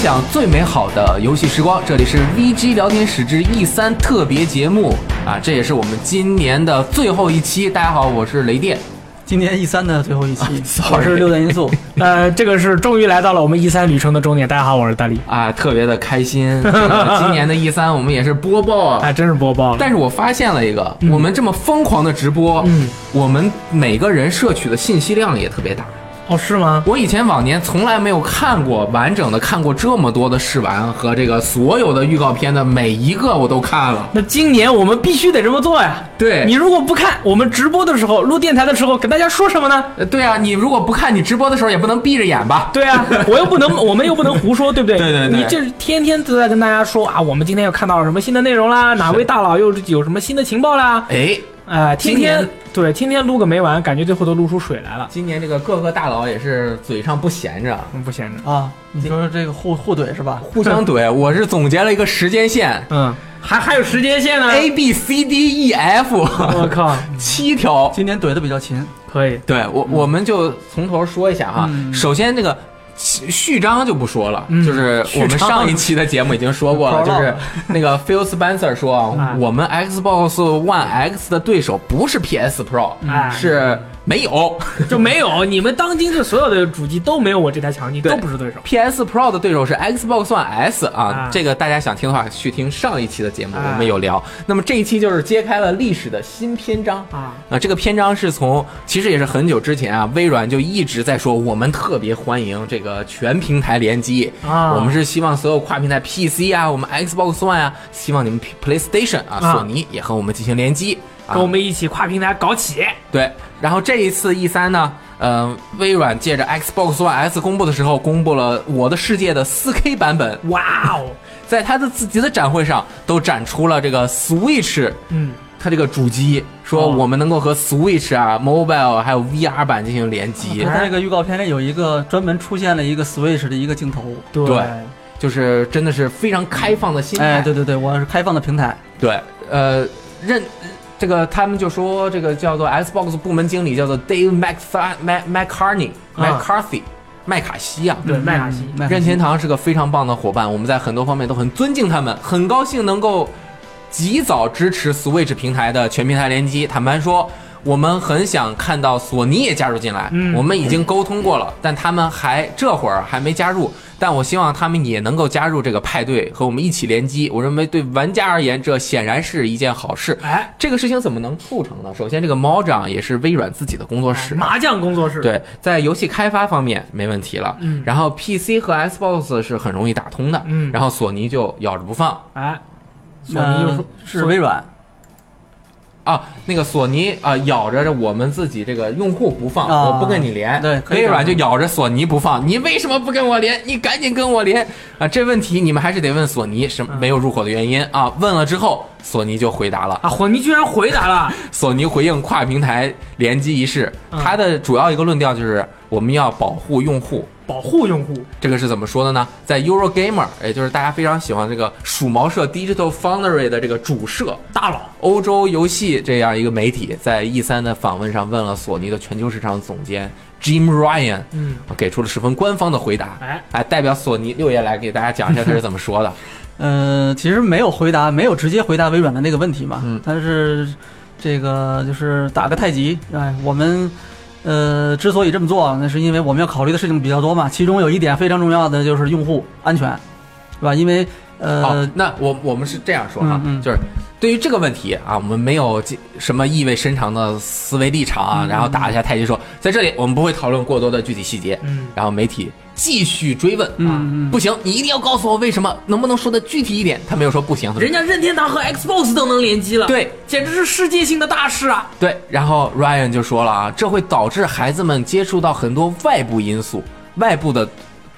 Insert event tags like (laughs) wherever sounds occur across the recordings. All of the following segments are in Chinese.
分享最美好的游戏时光。这里是 VG 聊天室之 E 三特别节目啊，这也是我们今年的最后一期。大家好，我是雷电。今年 E 三的最后一期我是六段因素。呃，这个是终于来到了我们 E 三旅程的终点。大家好，我是大力。啊，特别的开心。这个 (laughs) 今年的 E 三我们也是播报啊，还，真是播报了。但是我发现了一个，我们这么疯狂的直播，嗯我们每个人摄取的信息量也特别大。哦，是吗？我以前往年从来没有看过完整的看过这么多的试玩和这个所有的预告片的每一个我都看了。那今年我们必须得这么做呀。对你如果不看，我们直播的时候录电台的时候跟大家说什么呢？呃对啊，你如果不看，你直播的时候也不能闭着眼吧？对啊，(laughs) 我又不能，我们又不能胡说，对不对？(laughs) 对对对你这天天都在跟大家说啊，我们今天又看到了什么新的内容啦，哪位大佬又有什么新的情报啦？哎，哎、天今天对，天天撸个没完，感觉最后都撸出水来了。今年这个各个大佬也是嘴上不闲着，嗯，不闲着。啊，你说这个互互怼是吧？互相怼。我是总结了一个时间线嗯，还还有时间线呢。，A B C D E F (laughs) 我靠，(laughs) 七条。今年怼的比较勤，可以。对我，我们就从头说一下哈。嗯首先，这个序序章就不说了，嗯就是我们上一期的节目已经说过了，(laughs) 就是那个 Phil Spencer 说我们 Xbox One X 的对手不是 PS Pro，哎是没有。(laughs) 就没有你们当今这所有的主机都没有我这台强劲，都不是对手。PS Pro 的对手是 Xbox One S 啊啊，这个大家想听的话，去听上一期的节目，啊我们有聊。那么这一期就是揭开了历史的新篇章啊啊，这个篇章是从其实也是很久之前啊，微软就一直在说，我们特别欢迎这个全平台联机。啊。我们是希望所有跨平台 PC 啊，我们 Xbox One 啊，希望你们 PlayStation 啊，啊。索尼也和我们进行联机。啊。跟我们一起跨平台搞起。对，然后这一次 E 三呢，呃，微软借着 Xbox One S 公布的时候，公布了《我的世界》的 4K 版本，哇哦，(laughs) 在他的自己的展会上都展出了这个 Switch，嗯，它这个主机，说哦我们能够和 Switch 啊、Mobile 还有 VR 版进行联机，它这个预告片里有一个专门出现了一个 Switch 的一个镜头。对对就是真的是非常开放的心态。哎，对对对，我是开放的平台。对，呃，任这个他们就说这个叫做 Xbox 部门经理叫做 Dave Mac Mac McCartney 啊 McCarthy 麦卡锡啊。对麦卡锡嗯麦卡锡任天堂是个非常棒的伙伴，我们在很多方面都很尊敬他们，很高兴能够及早支持 Switch 平台的全平台联机。坦白说，我们很想看到索尼也加入进来，嗯我们已经沟通过了，但他们还这会儿还没加入。但我希望他们也能够加入这个派对，和我们一起联机。我认为对玩家而言，这显然是一件好事。哎，这个事情怎么能促成呢？首先，这个猫掌也是微软自己的工作室，麻将工作室，，对，在游戏开发方面没问题了。嗯然后 PC 和 Xbox 是很容易打通的。嗯然后索尼就咬着不放哎，索尼就说呃是微软，啊，那个索尼啊、咬着我们自己这个用户不放，啊我不跟你连。对微软就咬着索尼不放，你为什么不跟我连？你赶紧跟我连啊！这问题你们还是得问索尼什么没有入口的原因啊？问了之后，索尼就回答了。啊，索尼居然回答了，(laughs) 索尼回应跨平台联机一事，嗯它的主要一个论调就是我们要保护用户。保护用户，这个是怎么说的呢？在 Eurogamer，也就是大家非常喜欢这个鼠毛社 Digital Foundry 的这个主社大佬，欧洲游戏这样一个媒体，在 E 三的访问上问了索尼的全球市场总监 Jim Ryan，嗯，给出了十分官方的回答。哎，哎，代表索尼六爷来给大家讲一下他是怎么说的。嗯，(laughs) 其实没有回答，没有直接回答微软的那个问题嘛。嗯但是这个就是打个太极，哎，我们呃之所以这么做，那是因为我们要考虑的事情比较多嘛。其中有一点非常重要的就是用户安全，对吧？因为呃，哦，那我我们是这样说哈，嗯嗯就是对于这个问题啊，我们没有这什么意味深长的思维立场啊，嗯然后打一下太极说，在这里我们不会讨论过多的具体细节。嗯，然后媒体继续追问啊，不行，你一定要告诉我为什么，能不能说的具体一点？他没有说不行，人家任天堂和 Xbox 都能联机了，，对简直是世界性的大事啊！对，然后 Ryan 就说了啊，这会导致孩子们接触到很多外部因素、外部的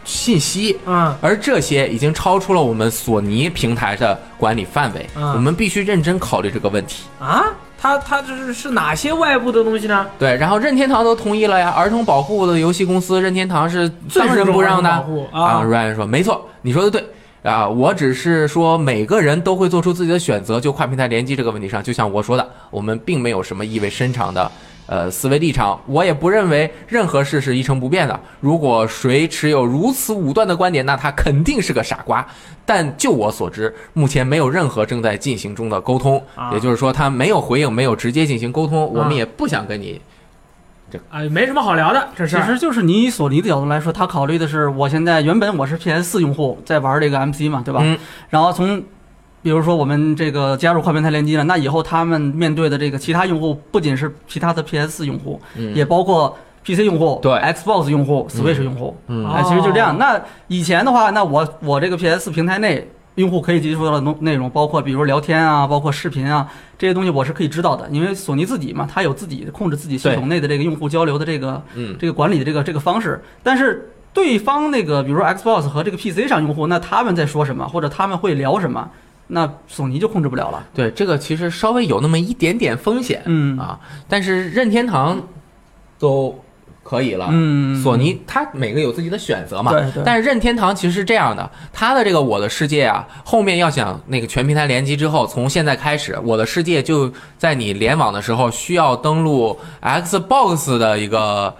信息，嗯，而这些已经超出了我们索尼平台的管理范围，嗯我们必须认真考虑这个问题。啊，他他这是是哪些外部的东西呢？对，然后任天堂都同意了呀，儿童保护的游戏公司任天堂是当仁不让的最注重儿童保护啊 Ryan 说，没错，你说的对。啊，我只是说每个人都会做出自己的选择，就跨平台联机这个问题上，就像我说的，我们并没有什么意味深长的呃思维立场，我也不认为任何事是一成不变的。如果谁持有如此武断的观点，那他肯定是个傻瓜。但就我所知，目前没有任何正在进行中的沟通，啊也就是说他没有回应，没有直接进行沟通，我们啊也不想跟你。这哎，没什么好聊的，这是其实就是你以索尼的角度来说，他考虑的是，我现在原本我是 PS 四用户，在玩这个 MC 嘛，对吧？嗯然后从，比如说我们这个加入跨平台联机了，那以后他们面对的这个其他用户，不仅是其他的 PS 四用户，嗯，也包括 PC 用户、对 Xbox 用户、Switch 用户。嗯哦哎，其实就这样。那以前的话，那我我这个 PS 平台内用户可以接触到的内内容，包括比如聊天啊，包括视频啊这些东西，我是可以知道的，因为索尼自己嘛，它有自己控制自己系统内的这个用户交流的这个嗯这个管理的这个这个方式。但是对方那个，比如说 Xbox 和这个 PC 上用户，那他们在说什么，或者他们会聊什么，那索尼就控制不了了。对，这个其实稍微有那么一点点风险，嗯啊，但是任天堂都可以了，嗯，索尼它每个有自己的选择嘛。对对但是任天堂其实是这样的，它的这个我的世界啊，后面要想那个全平台联机之后，从现在开始，我的世界就在你联网的时候需要登录 Xbox 的一个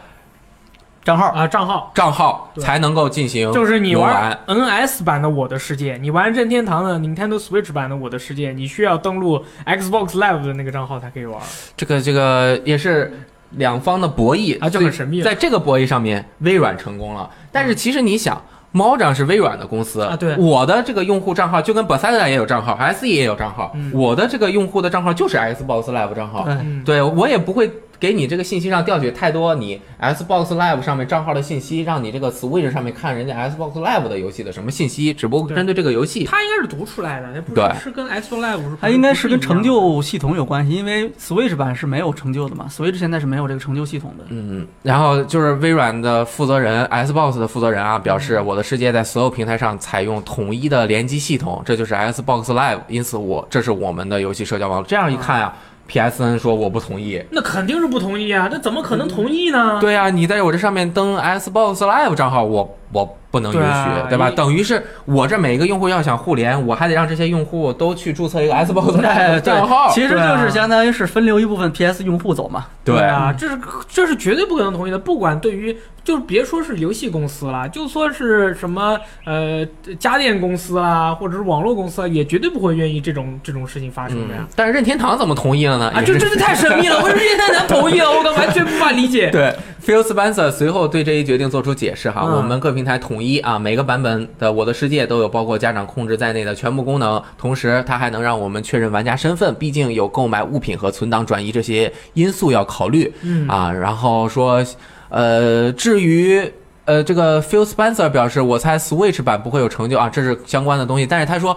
账号啊账号。账号才能够进行就是你玩 NS 版的《我的世界》，你玩任天堂的 Nintendo Switch 版的《我的世界》，你需要登录 Xbox Live 的那个账号才可以玩。这个这个也是两方的博弈啊就很神秘在这个博弈上面，微软成功了。但是其实你想，猫掌是微软的公司啊对我的这个用户账号就跟 Bethesda 也有账号，SE 也有账号，嗯我的这个用户的账号就是 Xbox Live 账号。嗯，对我也不会给你这个信息上调取太多你 Xbox Live 上面账号的信息，让你这个 Switch 上面看人家 Xbox Live 的游戏的什么信息，只不过针对这个游戏。它应该是读出来的，那不是是跟 Xbox Live 是它应该是跟成。就系统有关系，因为 Switch 版是没有成就的嘛，Switch 现在是没有这个成就系统的。嗯，然后就是微软的负责人，Xbox 的负责人啊，表示我的世界在所有平台上采用统一的联机系统，这就是 Xbox Live，因此我这是我们的游戏社交网络。这样一看啊，PSN 说我不同意。那肯定是不同意啊！那怎么可能同意呢？对啊，你在我这上面登 Xbox Live 账号，我我不能允许，对啊对吧？等于是我这每个用户要想互联，我还得让这些用户都去注册一个 Xbox 哎 Live 账号。其实就是相当于是分流一部分 PS 用户走嘛。对啊，这是这是绝对不可能同意的。不管对于就是别说是游戏公司啦，就说是什么呃家电公司啦，或者是网络公司啊，也绝对不会愿意这种这种事情发生的呀嗯。，但是任天堂怎么同意了呢？啊，这真的太神秘了！为什么任天堂同意了？我可完全无法理解。(laughs) 对，Phil Spencer 随后对这一决定做出解释哈，嗯我们各平台统一啊，每个版本的《我的世界》都有包括家长控制在内的全部功能，同时它还能让我们确认玩家身份，毕竟有购买物品和存档转移这些因素要考虑嗯啊。然后说，呃，至于。呃，这个 Phil Spencer 表示，我猜 Switch 版不会有成就啊，这是相关的东西。但是他说，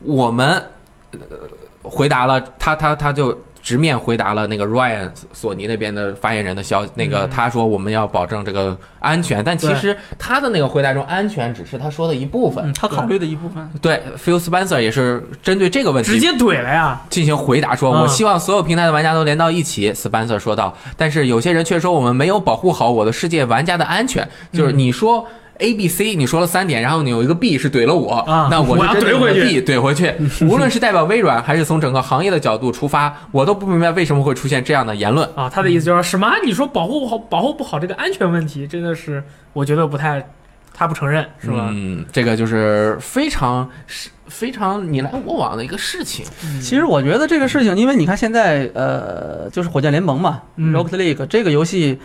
我们呃回答了他，他他就直面回答了那个 Ryan 索尼那边的发言人的消那个嗯他说我们要保证这个安全，但其实他的那个回答中安全只是他说的一部分嗯，。他考虑的一部分。对，Phil Spencer 也是针对这个问题直接怼了呀！进行回答说，嗯我希望所有平台的玩家都连到一起。Spencer 说道，但是有些人却说我们没有保护好我的世界玩家的安全，就是嗯你说。A、B、C，你说了三点，然后你有一个 B 是怼了我，啊那我我要是针对你的怼回去 B 怼回去。(laughs) 无论是代表微软，还是从整个行业的角度出发，我都不明白为什么会出现这样的言论。啊，他的意思就是什么？你说保护不好，保护不好这个安全问题，真的是我觉得不太，他不承认是吧？嗯，这个就是非常是非常你来我往的一个事情。嗯其实我觉得这个事情，因为你看现在呃，就是火箭联盟嘛、嗯 r o c k e League 这个游戏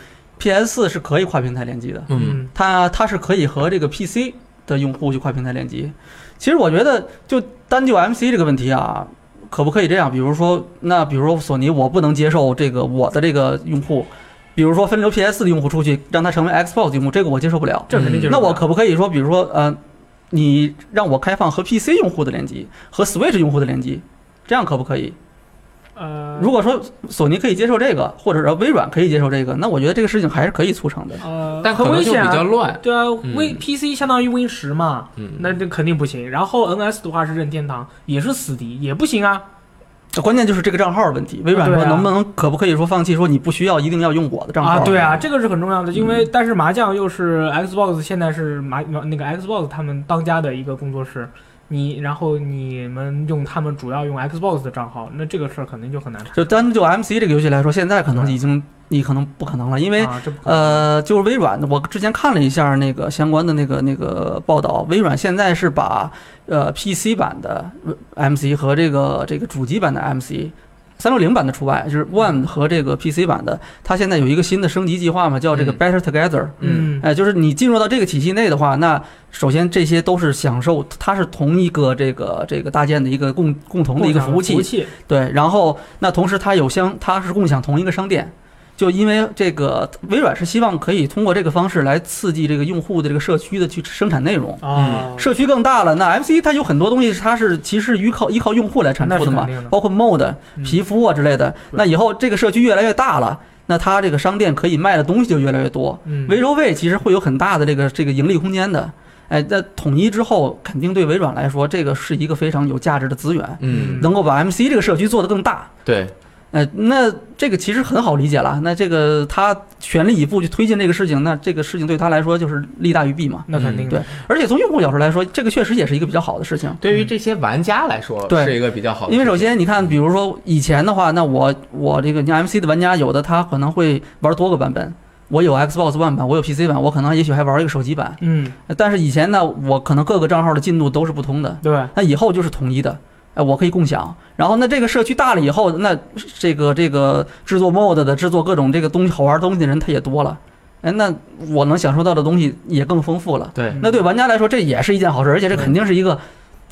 ，PS 四是可以跨平台联机的，嗯，它它是可以和这个 PC 的用户去跨平台联机。其实我觉得，就单就 MC 这个问题啊，可不可以这样？比如说，那比如说索尼，我不能接受这个我的这个用户，比如说分流 PS 的用户出去，让他成为 Xbox 用户，这个我接受不了。这肯定就是那我可不可以说，比如说，呃，你让我开放和 PC 用户的联机和 Switch 用户的联机，这样可不可以？呃，如果说索尼可以接受这个，或者说微软可以接受这个，那我觉得这个事情还是可以促成的。呃，但可能就比很危险比较乱。对啊嗯，Win PC 相当于 Win 十嘛，嗯，那这肯定不行。然后 NS 的话是任天堂，也是死敌，也不行啊。关键就是这个账号的问题。微软说能不能可不可以说放弃，说你不需要一定要用我的账号啊，对啊，这个是很重要的，因嗯为但是麻将又是 Xbox 现在是麻那个 Xbox 他们当家的一个工作室，你然后你们用他们主要用 Xbox 的账号，那这个事儿肯定就很难谈。就单就 MC 这个游戏来说，现在可能已经你可能不可能了，因为呃，就是微软，我之前看了一下那个相关的那个那个报道，微软现在是把呃 PC 版的 MC 和这个这个主机版的 MC。三六零版的除外，就是 One 和这个 PC 版的，它现在有一个新的升级计划嘛，叫这个嗯。Better Together。嗯。哎，就是你进入到这个体系内的话，那首先这些都是享受，它是同一个这个这个搭建的一个共共同的一个服务器服务，器，对，然后那同时它有相，它是共享同一个商店，就因为这个微软是希望可以通过这个方式来刺激这个用户的这个社区的去生产内容。啊，社区更大了，那 MC 它有很多东西，它是其实依靠依靠用户来产出的嘛包括 mod、嗯皮肤啊之类的。那以后这个社区越来越大了，那它这个商店可以卖的东西就越来越多，嗯微收费其实会有很大的这个这个盈利空间的。哎，那统一之后，肯定对微软来说，这个是一个非常有价值的资源，嗯，能够把 MC 这个社区做得更大。对，呃，那这个其实很好理解了。那这个他全力以赴去推进这个事情，那这个事情对他来说就是利大于弊嘛。那肯定对，而且从用户角度来说，这个确实也是一个比较好的事情。对于这些玩家来说，对是一个比较好的，因为首，先你看，比如说以前的话，那我我这个你 MC 的玩家，有的他可能会玩多个版本。我有 Xbox One 版，我有 PC 版，我可能也许还玩一个手机版。嗯，但是以前呢，我可能各个账号的进度都是不同的。对，那以后就是统一的，哎，我可以共享。然后那这个社区大了以后，那这个这个制作 mod 的、制作各种这个东西好玩东西的人他也多了，哎，那我能享受到的东西也更丰富了。对，那对玩家来说，这也是一件好事，而且这肯定是一个。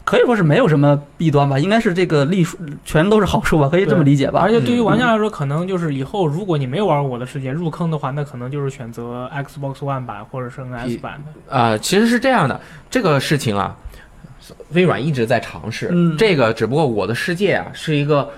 可以说是没有什么弊端吧，应该是这个利数全都是好处吧，可以这么理解吧而？且对于嗯玩家来说，可能就是以后如果你没有玩过我的世界入坑的话，那可能就是选择 Xbox One 版或者是 NS 版的。呃，其实是这样的，这个事情啊，微软一直在尝试。嗯这个只不过我的世界啊是一个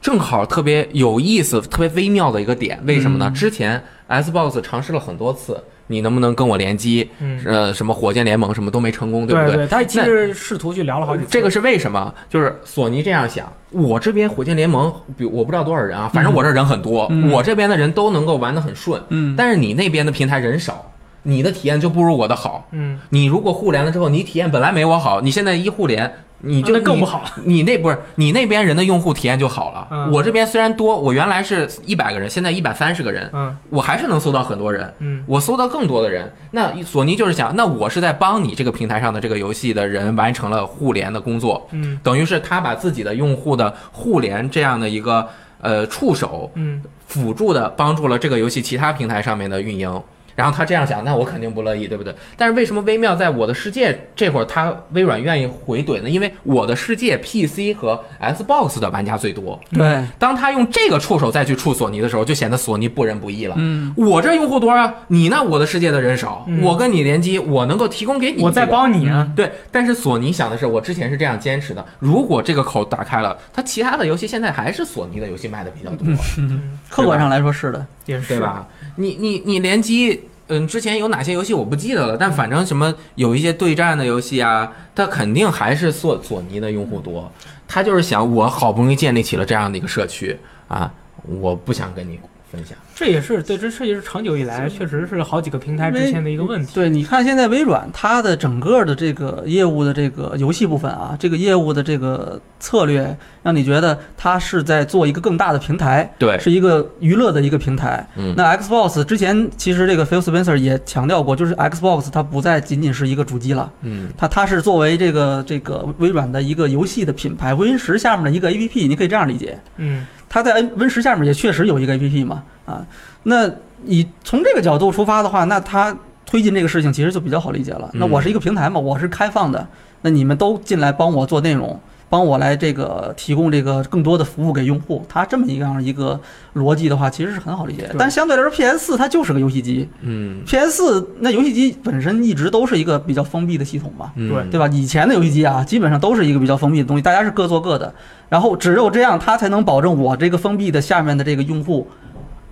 正好特别有意思、特别微妙的一个点。为什么呢？嗯之前 Xbox 尝试了很多次，你能不能跟我联机？嗯，呃，什么火箭联盟什么都没成功，对不对对，他其实试图去聊了好几次。这个是为什么？就是索尼这样想，我这边火箭联盟，比我不知道多少人啊，反正我这人很多，嗯我这边的人都能够玩得很顺，嗯，但是你那边的平台人少，你的体验就不如我的好。嗯，你如果互联了之后，你体验本来没我好，你现在一互联，你就更不好。你那不是你那边人的用户体验就好了。嗯我这边虽然多，我原来是一百个人，现在一百三十个人，嗯我还是能搜到很多人。嗯我搜到更多的人，那索尼就是想，那我是在帮你这个平台上的这个游戏的人完成了互联的工作，嗯等于是他把自己的用户的互联这样的一个呃触手嗯，辅助的帮助了这个游戏其他平台上面的运营。然后他这样想，那我肯定不乐意，对不对？但是为什么微妙在我的世界这会儿，他微软愿意回怼呢？因为我的世界 PC 和 Xbox 的玩家最多。对，当他用这个触手再去触索尼的时候，就显得索尼不仁不义了。嗯，我这用户多啊，你那我的世界的人少，嗯我跟你联机，我能够提供给你、我在。帮你啊。对，但是索尼想的是，我之前是这样坚持的，如果这个口打开了，它其他的游戏现在还是索尼的游戏卖的比较多，嗯，客观上来说是的。也是对？吧？你你你联机，嗯，之前有哪些游戏我不记得了，但反正什么有一些对战的游戏啊，它肯定还是索索尼的用户多。他就是想，我好不容易建立起了这样的一个社区啊，我不想跟你分享。这也是对，这这也是长久以来确实是好几个平台之间的一个问题。对，你看现在微软它的整个的这个业务的这个游戏部分啊，这个业务的这个策略，让你觉得它是在做一个更大的平台，对，是一个娱乐的一个平台。嗯，那 Xbox 之前其实这个 Phil Spencer 也强调过，就是 Xbox 它不再仅仅是一个主机了，嗯它它是作为这个这个微软的一个游戏的品牌，Win 十下面的一个 APP，你可以这样理解。嗯它在 Win 十下面也确实有一个 APP 嘛，啊，那你从这个角度出发的话，那它推进这个事情其实就比较好理解了。那我是一个平台嘛，我是开放的，那你们都进来帮我做内容，帮我来这个提供这个更多的服务给用户，它这么一样一个逻辑的话，其实是很好理解但相对来说，PS 四它就是个游戏机嗯，PS 四那游戏机本身一直都是一个比较封闭的系统嘛，嗯，对对吧？以前的游戏机啊，基本上都是一个比较封闭的东西，大家是各做各的，然后只有这样，它才能保证我这个封闭的下面的这个用户，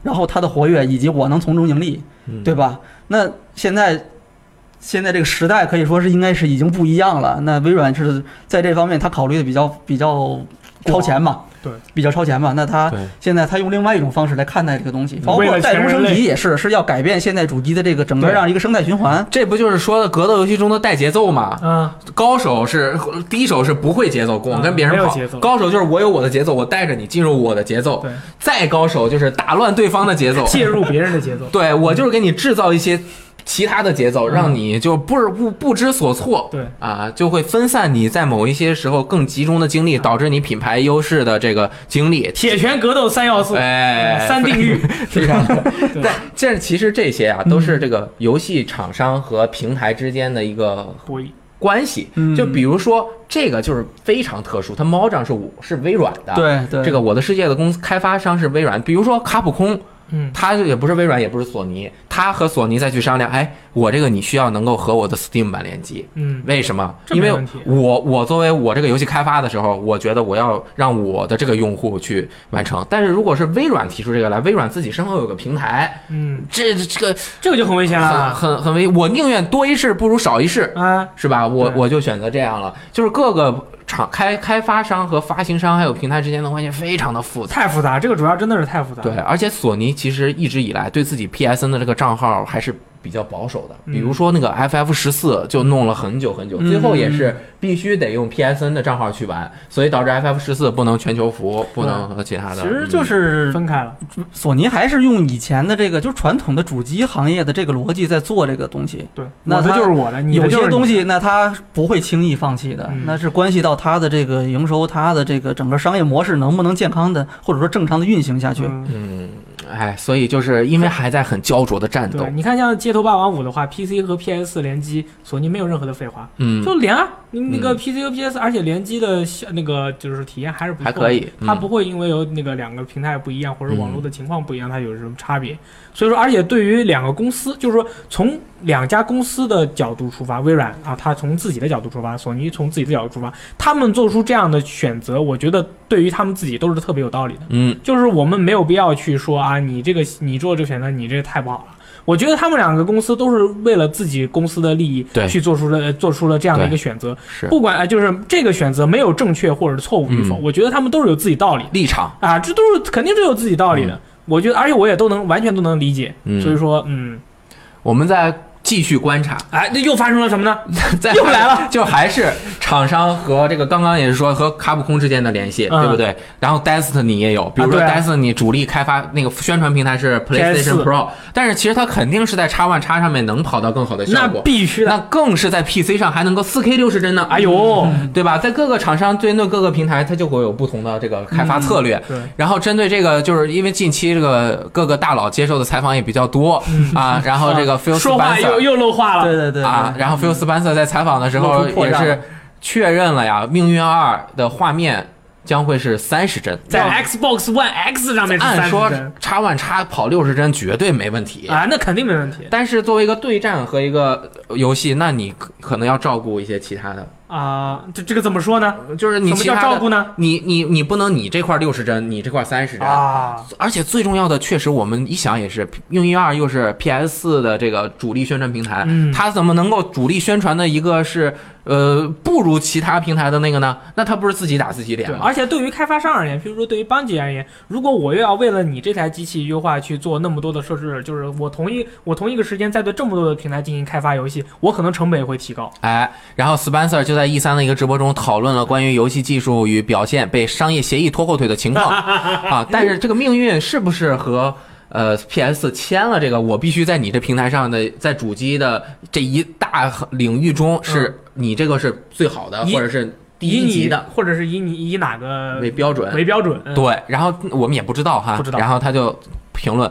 然后它的活跃，以及我能从中盈利，嗯对吧？那现在。现在这个时代可以说是应该是已经不一样了。那微软是在这方面，它考虑的比较比较超前嘛，对比较超前嘛。那他现在他用另外一种方式来看待这个东西，包括代工升级也是是要改变现在主机的这个整个对这样一个生态循环。这不就是说的格斗游戏中的带节奏嘛？嗯，高手是低手是不会节奏，光跟别人跑没有节奏。高手就是我有我的节奏，我带着你进入我的节奏。对，再高手就是打乱对方的节奏。介入别人的节奏。对我就是给你制造一些其他的节奏，让你就不是不不知所措。对啊，就会分散你在某一些时候更集中的精力，导致你品牌优势的这个精力。铁拳格斗三要素，哎，(laughs) 三定律，(laughs) 非常。(laughs) 对但这其实这些啊，都是这个游戏厂商和平台之间的一个博弈。关系。嗯就比如说这个就是非常特殊，它猫掌是我是微软的，，对对，这个我的世界的公司开发商是微软。比如说卡普空，嗯，它也不是微软，也不是索尼，他和索尼再去商量，哎，我这个你需要能够和我的 Steam 版联机。嗯，为什么？因为我我作为我这个游戏开发的时候，我觉得我要让我的这个用户去完成。但是如果是微软提出这个来，微软自己身后有个平台，嗯，这这个这个就很危险了很很危，我宁愿多一事不如少一事。啊！是吧？我我就选择这样了，就是各个厂开开发商和发行商还有平台之间的关系非常的复杂。太复杂，这个主要真的是太复杂。对，，而且索尼其实一直以来对自己 PSN 的这个账号还是比较保守的，嗯比如说那个 FF 十四就弄了很久很久，嗯最后也是必须得用 PSN 的账号去玩，所以导致 FF 十四不能全球服，不能和其他的。其实就嗯是分开了。索尼还是用以前的这个，就是传统的主机行业的这个逻辑在做这个东西。对，我的那它就是我的，你的有就是你些东西，那他不会轻易放弃的，嗯那是关系到他的这个营收，他的这个整个商业模式能不能健康的，或者说正常的运行下去。嗯嗯，哎，所以就是因为还在很焦灼的战斗。对，，你看像《街头霸王五》的话，PC 和 PS 联机，索尼没有任何的废话，嗯，就连啊，你那个嗯。PC 和 PS，而且联机的效那个就是体验还是不错的，还可以它嗯不会因为有那个两个平台不一样或者网络的情况不一样，它有什么差别。所以说，而且对于两个公司，就是说从两家公司的角度出发，微软啊，它从自己的角度出发，索尼从自己的角度出发，他们做出这样的选择，我觉得对于他们自己都是特别有道理的。嗯。就是我们没有必要去说啊，你这个你做这个选择，你这个太不好了。我觉得他们两个公司都是为了自己公司的利益对。去做出了做出了这样的一个选择，是。不管啊，就是这个选择没有正确或者错误与否，嗯。我觉得他们都是有自己道理立场，啊，这都是肯定是有自己道理的。我觉得，而且我也都能完全都能理解，嗯。所以说，嗯，我们在继续观察。哎，那又发生了什么呢？(laughs) 再又来了，(laughs) 就还是厂商和这个刚刚也是说和卡普空之间的联系，嗯对不对？然后 Destiny 也有，比如说 Destiny 主力开发那个宣传平台是 PlayStation PS4 Pro，但是其实它肯定是在 X One X 上面能跑到更好的效那果，必须的。那更是在 PC 上还能够 4K 六十帧呢。哎呦，对吧？在各个厂商针对各个平台，它就会有不同的这个开发策略。对，然后针对这个，就是因为近期这个各个大佬接受的采访也比较多啊，然后这个 (laughs) Phil Spencer 又又漏话了。对对对啊，然后 Phil Spencer 在采访的时候也是确认了呀，《命运二》的画面将会是三十帧，在 Xbox One X 上面是按说三十帧叉 One 叉跑六十帧绝对没问题。啊，那肯定没问题但是作为一个对战和一个游戏，那你可可能要照顾一些其他的，啊。这这个怎么说呢？就是你什么叫其他，照顾呢？你你你不能你这块六十帧，你这块三十帧。啊，而且最重要的，确实我们一想也是，《命运二》又是 PS 四的这个主力宣传平台，嗯它怎么能够主力宣传的一个是呃不如其他平台的那个呢？那他不是自己打自己脸，吗？而且对于开发商而言，譬如说对于邦吉而言，如果我又要为了你这台机器优化去做那么多的设置，就是我同一我同一个时间在对这么多的平台进行开发游戏，我可能成本也会提高。哎，然后 Spencer 就在 E 三的一个直播中讨论了关于游戏技术与表现被商业协议拖后腿的情况 (laughs) 啊。但是这个命运是不是和呃 PS 签了这个，我必须在你这平台上的，在主机的这一大领域中，是你这个是最好的，以或者是第以你一级的或者是以你以哪个为标准。为标准？嗯，对，然后我们也不知道哈，不知道然后他就评论，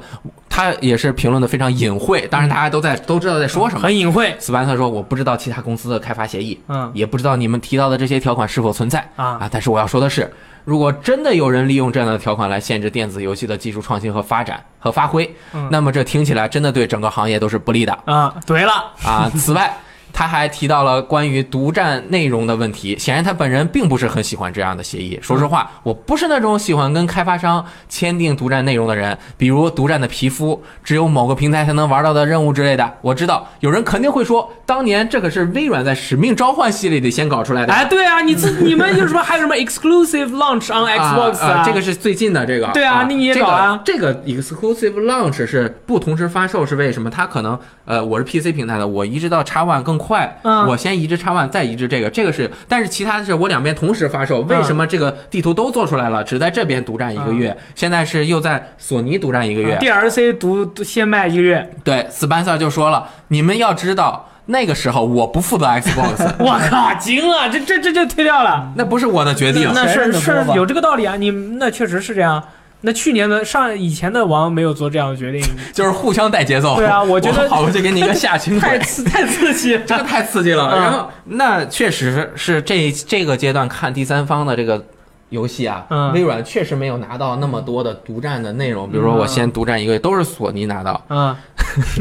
他也是评论的非常隐晦，当然大家都在都知道在说什么。很隐晦。斯班特说：“我不知道其他公司的开发协议，嗯也不知道你们提到的这些条款是否存在啊啊。但是我要说的是，如果真的有人利用这样的条款来限制电子游戏的技术创新和发展和发挥，嗯那么这听起来真的对整个行业都是不利的啊，对了，啊。此外，(laughs) 他还提到了关于独占内容的问题，显然他本人并不是很喜欢这样的协议。说实话，我不是那种喜欢跟开发商签订独占内容的人，比如独占的皮肤，只有某个平台才能玩到的任务之类的。我知道有人肯定会说，当年这可是微软在《使命召唤》系列里先搞出来的。哎，对啊，你自你们就是说还有什么 exclusive launch on Xbox 啊这个是最近的这个。对啊那你也这个搞啊这个 exclusive launch 是不同时发售，是为什么？它可能呃，我是 PC 平台的，我移植到 X One 更快，嗯我先移植 X One 再移植这个，这个是，但是其他的是我两边同时发售，为什么这个地图都做出来了，只在这边独占一个月，现在是又在索尼独占一个月？DLC 独独先卖一个月，对，Spencer 就说了，你们要知道。那个时候我不负责 Xbox，(laughs) 我靠，惊了，这这这就推掉了。那不是我的决定。那是是有这个道理啊，你那确实是这样。那去年的上以前的王没有做这样的决定，(laughs) 就是互相带节奏。对啊 (laughs) 我觉得跑过去给你一个下 (laughs) 轻腿，太刺太刺激。这个太刺激了。嗯然后那确实是这这个阶段看第三方的这个游戏啊，嗯微软确实没有拿到那么多的独占的内容。比如说我先独占一个月，都是索尼拿到。嗯，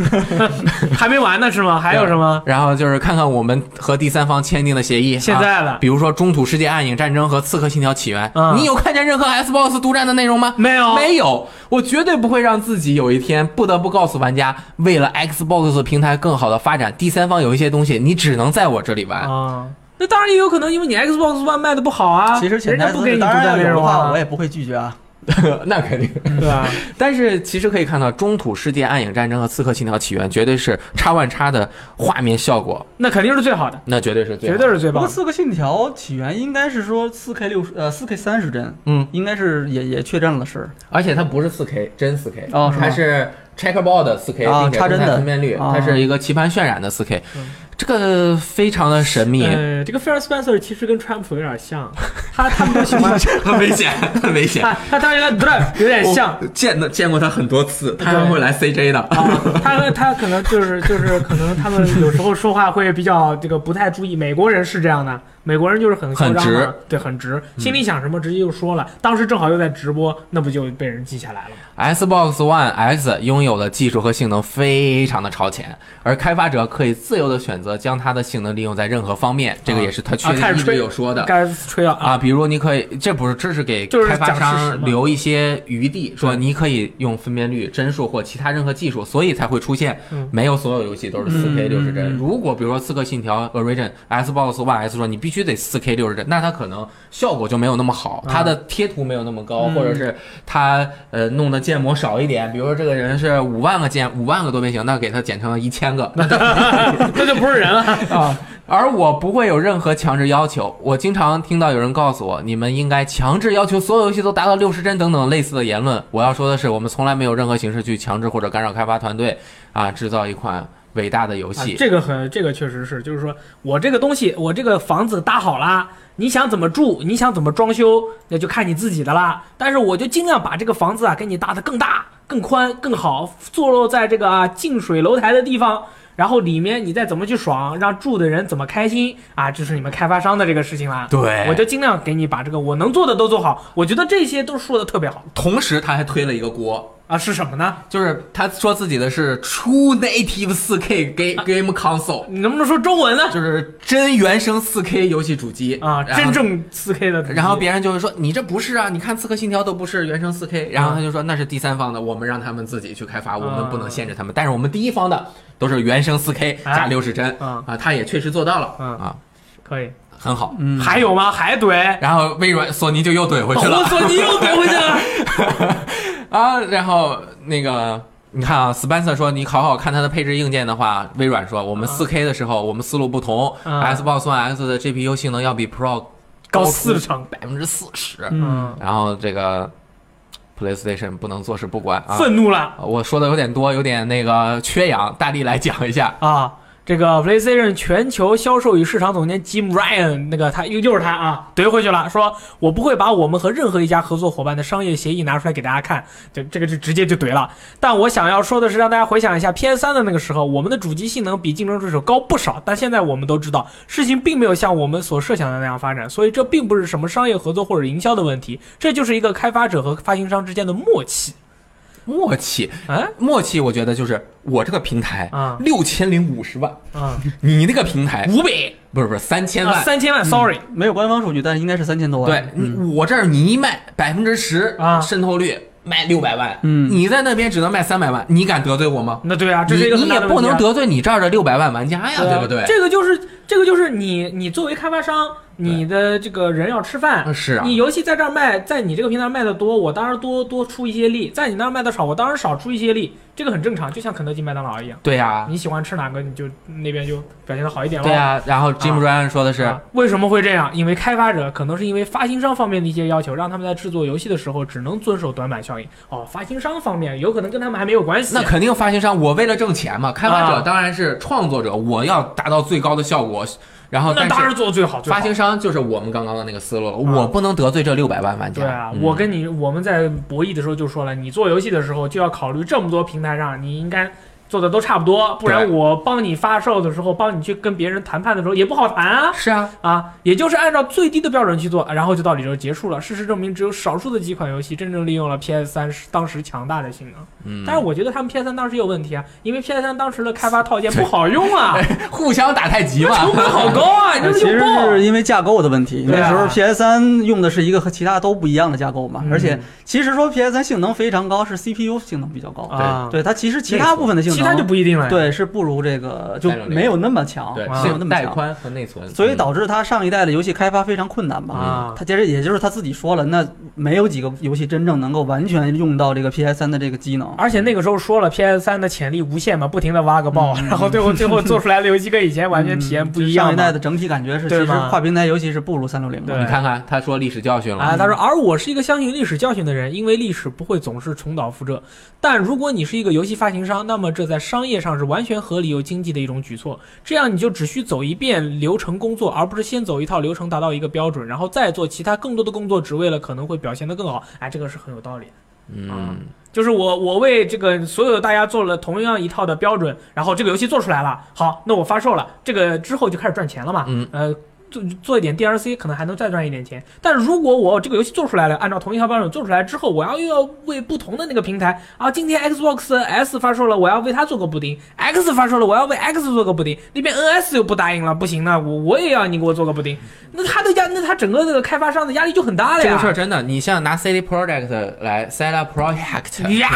(laughs) 还没完呢是吗？(laughs) 还有什么？然后就是看看我们和第三方签订的协议。啊现在的比如说《中土世界：暗影战争》和《刺客信条：起源》嗯你有看见任何 Xbox 独占的内容吗？没有没有，我绝对不会让自己有一天不得不告诉玩家，为了 Xbox 平台更好的发展，第三方有一些东西你只能在我这里玩。啊，那当然也有可能，因为你 Xbox One 卖的不好啊，其实潜人家台词当不给你独占然有的话，内容啊我，也不会拒绝啊。(laughs) 那肯定。对吧？(laughs) 但是其实可以看到，《中土世界：暗影战争》和《刺客信条：起源》绝对是叉 One 叉的画面效果，那肯定是最好的，那绝对是最绝对是最棒不过《。刺客信条：起源》应该是说4 K 六十呃4 K 三十帧，嗯，应该是也也确认了是而且它不是 4K 真 4K，哦是吗它是 checkerboard 4K，、啊并且动态插帧的分辨率，啊它是一个棋盘渲染的 4K，、嗯这个非常的神秘，呃，这个菲尔斯 Spencer 其实跟川普有点像，他他们都喜欢，(laughs) 很危险，很危险。他他他原来对有点像。见的见过他很多次，他还会来 CJ 的。啊，他他可能就是就是可能他们有时候说话会比较这个不太注意，美国人是这样的，美国人就是很嚣张很直，对，很直，心里想什么直接就说了。当时正好又在直播，那不就被人记下来了吗？Xbox One X 拥有的技术和性能非常的超前，而开发者可以自由的选择将它的性能利用在任何方面，这个也是他确实有说的。该吹了啊！啊，比如你可以，这不是，这是给开发商留一些余地，说你可以用分辨率、帧数或其他任何技术，所以才会出现嗯没有所有游戏都是4 K 嗯六十帧。如果比如说《刺客信条：Origin》Xbox One S 说你必须得4 K 六十帧，那它可能效果就没有那么好，啊它的贴图没有那么高，嗯或者是它呃弄的建模少一点。比如说这个人是五万个建五万个多边形，那给他剪成了一千个，那 (laughs) 那就不是人了 (laughs) 啊！而我不会有任何强制要求。我经常听到有人告诉我，你们应该强制要求所有游戏都达到六十帧等等类似的言论。我要说的是，我们从来没有任何形式去强制或者干扰开发团队啊制造一款伟大的游啊戏。这个很，这个确实是，就是说我这个东西，我这个房子搭好啦，你想怎么住，你想怎么装修，那就看你自己的啦。但是我就尽量把这个房子啊，给你搭得更大、更宽、更好，坐落在这个啊近水楼台的地方。然后里面你再怎么去爽，让住的人怎么开心啊，这是你们开发商的这个事情啦。对我就尽量给你把这个我能做的都做好。我觉得这些都说的特别好同时，他还推了一个锅，啊，是什么呢？就是他说自己的是 True Native 4K Game Game Console，你能不能说中文呢？就是真原生 4K 游戏主机啊，真正四 K 的。然后别人就会说你这不是啊，你看《刺客信条》都不是原生 4K，然后他就说那是第三方的，我们让他们自己去开发，我们不能限制他们。但是我们第一方的都是原生 4K 加哎六十帧嗯啊，他也确实做到了嗯啊，可以，很好。嗯，还有吗？还怼？然后微软、索尼就又怼回去了我索尼又怼回去了。(laughs) 啊，然后那个。你看啊，Spencer 说你好好看它的配置硬件的话，微软说我们 4K 的时候我们思路不同嗯，Xbox One X 的 GPU 性能要比 Pro 高出四成百分之四十。嗯，然后这个 PlayStation 不能坐视不管啊！愤怒了啊我说的有点多，有点那个缺氧，大力来讲一下。啊！这个 PlayStation 全球销售与市场总监 Jim Ryan，那个他又又是他啊，怼回去了，说我不会把我们和任何一家合作伙伴的商业协议拿出来给大家看，就这个就直接就怼了。但我想要说的是，让大家回想一下 PS 3的那个时候，我们的主机性能比竞争对手高不少，但现在我们都知道，事情并没有像我们所设想的那样发展，所以这并不是什么商业合作或者营销的问题，这就是一个开发者和发行商之间的默契。默契，啊？默契，我觉得就是我这个平台啊。六千零五十万，啊，你那个平台五百？不是不是三千啊万，三千万，sorry，没有官方数据，但是应该是三千多万。对，你我这儿你一卖百分之十啊。渗透率卖六百万，嗯。你在那边只能卖三百万，你敢得罪我吗？那对啊，这你是一个很你也不能得罪你这儿的六百万玩家呀，对不对？这个就是这个就是你你作为开发商，你的这个人要吃饭。是啊，你游戏在这儿卖，在你这个平台卖的多，我当然多多出一些力；在你那儿卖的少，我当然少出一些力。这个很正常，就像肯德基、麦当劳一样。对呀，你喜欢吃哪个，你就那边就表现的好一点喽。对呀。然后 Jim Ryan 说的是啊，为什么会这样？因为开发者可能是因为发行商方面的一些要求，让他们在制作游戏的时候只能遵守短板效应。哦，发行商方面有可能跟他们还没有关系。那肯定发行商，我为了挣钱嘛，开发者啊当然是创作者，我要达到最高的效果。然后，但那当然是做的最好。发行商就是我们刚刚的那个思路了，我不能得罪这六百万玩家。对啊，嗯我跟你我们在博弈的时候就说了，你做游戏的时候就要考虑这么多平台上，你应该做的都差不多，不然我帮你发售的时候，帮你去跟别人谈判的时候也不好谈啊是啊，啊！也就是按照最低的标准去做，然后就到里头结束了。事实证明，只有少数的几款游戏真正利用了 PS 三当时强大的性能。嗯，但是我觉得他们 PS 三当时有问题啊，因为 PS 三当时的开发套件不好用啊，(laughs) 互相打太极嘛。成本好高啊，其实这是用爆。是因为架构的问题，啊那时候 PS 三用的是一个和其他都不一样的架构嘛，嗯而且其实说 PS 三性能非常高，是 CPU 性能比较高，啊，对它其实其他部分的性能，其他就不一定了。对是不如这个就没有那么强，没有那么强。带宽和内存，所以导致他上一代的游戏开发非常困难吧？啊他其实也就是他自己说了，那没有几个游戏真正能够完全用到这个 PS 三的这个机能。而且那个时候说了，PS 三的潜力无限嘛，不停的挖个爆，嗯然后最后最后做出来的游戏跟以前完全体验不一样。上一代的整体感觉是，其实跨平台游戏是不如三六零的。对你看看他说历史教训了，啊，他说，而我是一个相信历史教训的人，因为历史不会总是重蹈覆辙。但如果你是一个游戏发行商，那么这在商业上是完全合理又经济的一种举措。这样你就只需走一遍流程工作，而不是先走一套流程达到一个标准，然后再做其他更多的工作，只为了可能会表现得更好。哎，这个是很有道理的。嗯，就是我我为这个所有大家做了同样一套的标准，然后这个游戏做出来了，好，那我发售了，这个之后就开始赚钱了嘛，嗯，呃。做做一点 DLC 可能还能再赚一点钱，但如果我这个游戏做出来了，按照同一套标准做出来之后，我要又要为不同的那个平台啊，今天 Xbox S 发售了，我要为它做个补丁；X 发售了，我要为 X 做个补丁。那边 NS 又不答应了，不行那我我也要你给我做个补丁。那他的压，那他整个这个开发商的压力就很大了呀这。个事儿真的，你像拿 CD Project 来 CD Project (laughs) 呀，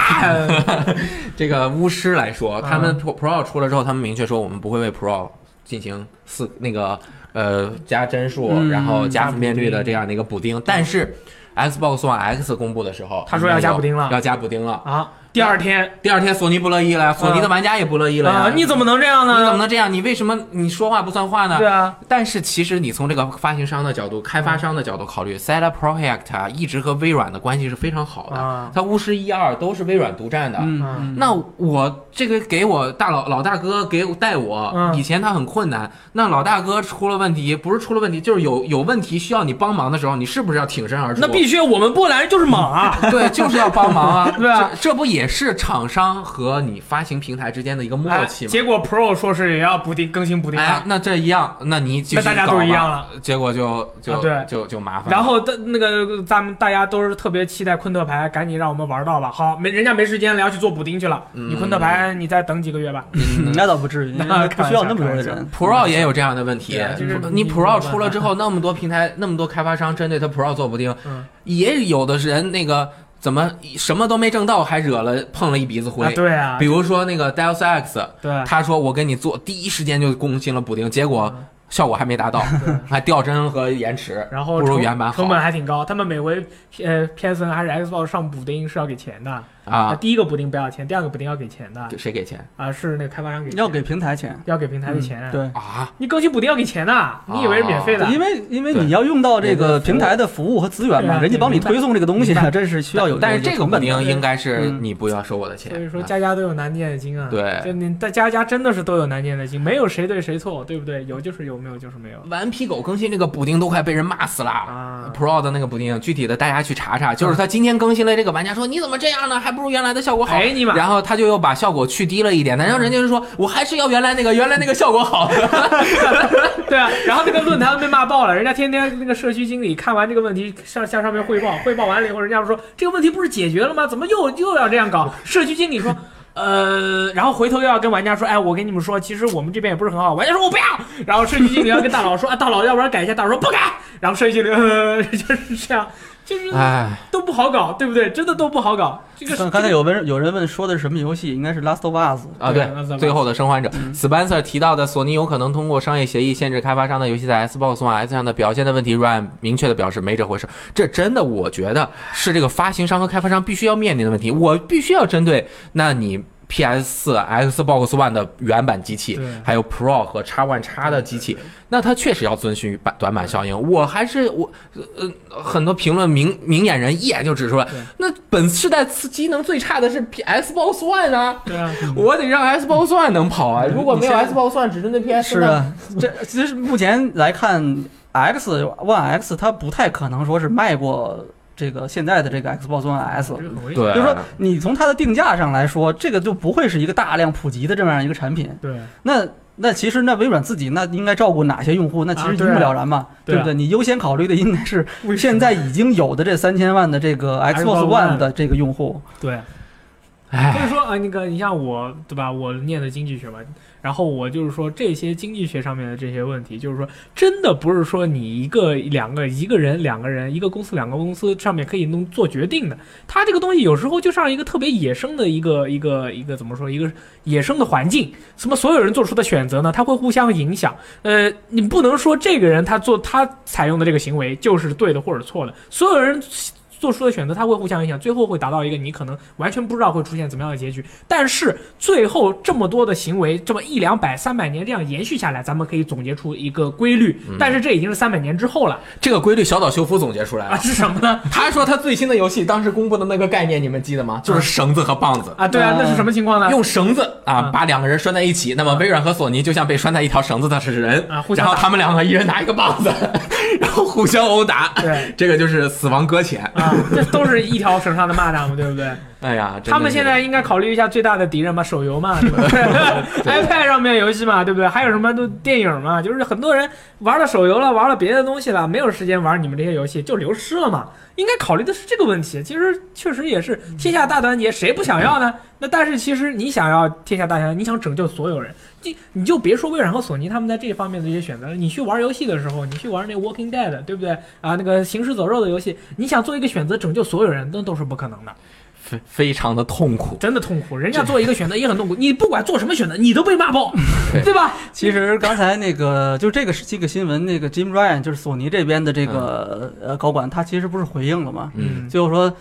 (laughs) 这个巫师来说，他们 Pro 出了之后，他们明确说我们不会为 Pro 进行四那个呃加帧数，嗯然后加分辨率的这样的一个补丁。但是 Xbox One X 公布的时候，他说要加补丁了要加补丁了。啊，第二天第二天索尼不乐意了，索尼的玩家也不乐意了呀啊，你怎么能这样呢？你怎么能这样？你为什么你说话不算话呢？对啊，但是其实你从这个发行商的角度、开发商的角度考虑 Projekt 啊，一直和微软的关系是非常好的。啊它巫师一二都是微软独占的。嗯那我这个给我大老老大哥给我带我，嗯以前他很困难，那老大哥出了问题，不是出了问题，就是有有问题需要你帮忙的时候，你是不是要挺身而出？那必须，我们波兰人就是猛啊！(laughs) 对，就是要帮忙啊，(laughs) 对啊这这不也是厂商和你发行平台之间的一个默契嘛？哎结果 Pro 说是也要补丁更新补丁哎啊，，那这一样，那你继续那大家都一样了，结果就就、啊对就就麻烦。然后的那个咱们大家都是特别期待昆特牌，赶紧让我们玩到吧。好，没人家没时间了，要去做补丁去了。嗯你昆特牌，你再等几个月吧。嗯那倒不至于，(laughs) 那不需要那么多的人。Pro 也有这样的问题就是，你你 Pro 出了之后，那么多平台、那么多开发商针对它 Pro 做补丁，嗯也有的人那个怎么什么都没挣到，还惹了碰了一鼻子灰。啊，对啊。比，如说那个 Deus Ex，对，他说我给你做，第一时间就更新了补丁，结果效果还没达到，(laughs) 还掉帧和延迟，然后不如原版好。成本还挺高。他们每回呃 PSN 还是 Xbox 上补丁是要给钱的。那啊。第一个补丁不要钱，第二个补丁要给钱的谁给钱啊，是那个开发商给要给平台钱，要给平台的钱。嗯，对。啊？你更新补丁要给钱的，你以为是免费的？因为因为你要用到这个平台的服务和资源嘛，人家帮你推送这个东西，这是需要有。但是这个补丁应该是嗯你不要收我的钱。所以说，啊家家都有难念的经啊。对就你大家家真的是都有难念的经，没有谁对谁错，对不对？有就是有，没有就是没有顽皮狗更新这个补丁都快被人骂死了。啊。Pro 的那个补丁，具体的大家去查查，就是他今天更新了这个，玩家说你怎么这样呢？还还不如原来的效果好。哎你妈！然后他就又把效果去低了一点，然后人家就说我还是要原来那个，原来那个效果好。(laughs) 对啊，然后那个论坛被骂爆了，人家天天那个社区经理看完这个问题上向上面汇报，汇报完了以后，人家说这个问题不是解决了吗？怎么又又要这样搞？(laughs) 社区经理说。呃，然后回头又要跟玩家说，哎，我跟你们说，其实我们这边也不是很好。玩家说我不要，然后社区经理要跟大佬说，啊，大佬要不然改一下，大佬说不改，然后社区经理、呃、(laughs) 就是这样，就是哎，都不好搞，对不对？真的都不好搞。这个刚刚才有问有人问说的是什么游戏？应该是 Last of Us。啊，对最后的生还者嗯，Spencer 提到的索尼有可能通过商业协议限制开发商的游戏在 Xbox One S 上的表现的问题，Ryan 明确的表示没这回事。这真的，我觉得是这个发行商和开发商必须要面临的问题。我必须要针对，那你 PS 四、Xbox One 的原版机器，还有 Pro 和 X One X 的机器，那它确实要遵循版短板效应。我还是我呃很多评论明明眼人一眼就指出来，那本世代次机能最差的是 P Xbox One 啊。对啊，我得让 Xbox One 能跑啊！如果没有 Xbox One，只针对 PS 那是啊，这其实目前来看，X One X 它不太可能说是卖过这个现在的这个 Xbox One S。对，就是说，你从它的定价上来说，这个就不会是一个大量普及的这么样一个产品。对那那其实那微软自己那应该照顾哪些用户？那其实一目了然嘛，对啊不对？你优先考虑的应该是 (laughs) 现在已经有的这三千万的这个 Xbox One 的这个用户。对。所哎，以说啊，那个你像我对吧？我念的经济学嘛，然后我就是说这些经济学上面的这些问题，就是说真的不是说你一个两个一个人两个人一个公司两个公司上面可以弄做决定的。它这个东西有时候就像一个特别野生的一个一个一个怎么说一个野生的环境，什么所有人做出的选择呢？它会互相影响。呃，你不能说这个人他做他采用的这个行为就是对的或者错的，所有人。做出的选择，它会互相影响，最后会达到一个你可能完全不知道会出现怎么样的结局。但是最后这么多的行为，这么一两百、三百年这样延续下来，咱们可以总结出一个规律。但是这已经是三百年之后了这个规律小岛秀夫总结出来啊，了。是什么呢？(laughs) 他说他最新的游戏当时公布的那个概念，你们记得吗？就是绳子和棒子。啊，对啊，那是什么情况呢？用绳子啊嗯把两个人拴在一起，那么微软和索尼就像被拴在一条绳子的是人啊互相然后他们两个一人拿一个棒子，(laughs) 然后互相殴打，对这个就是死亡搁浅。啊，这都是一条绳上的蚂蚱嘛，对不对？哎呀，他们现在应该考虑一下最大的敌人嘛，手游嘛，对不 (laughs) (laughs) 对？iPad 上面游戏嘛，对不对？还有什么都电影嘛，就是很多人玩了手游了，玩了别的东西了，没有时间玩你们这些游戏，就流失了嘛。应该考虑的是这个问题。其实确实也是天下大团结，谁不想要呢？那但是其实你想要天下大团结，你想拯救所有人，你你就别说微软和索尼他们在这方面的一些选择了。你去玩游戏的时候，你去玩那个 Walking Dead，对不对啊？那个行尸走肉的游戏，你想做一个选择拯救所有人，那都是不可能的。非非常的痛苦。真的痛苦。人家做一个选择也很痛苦，你不管做什么选择，你都被骂爆，(laughs) 对对吧？其实刚才那个就这个这个新闻，那个 Jim Ryan 就是索尼这边的这个呃高管，他其实不是回应了吗？嗯，就是说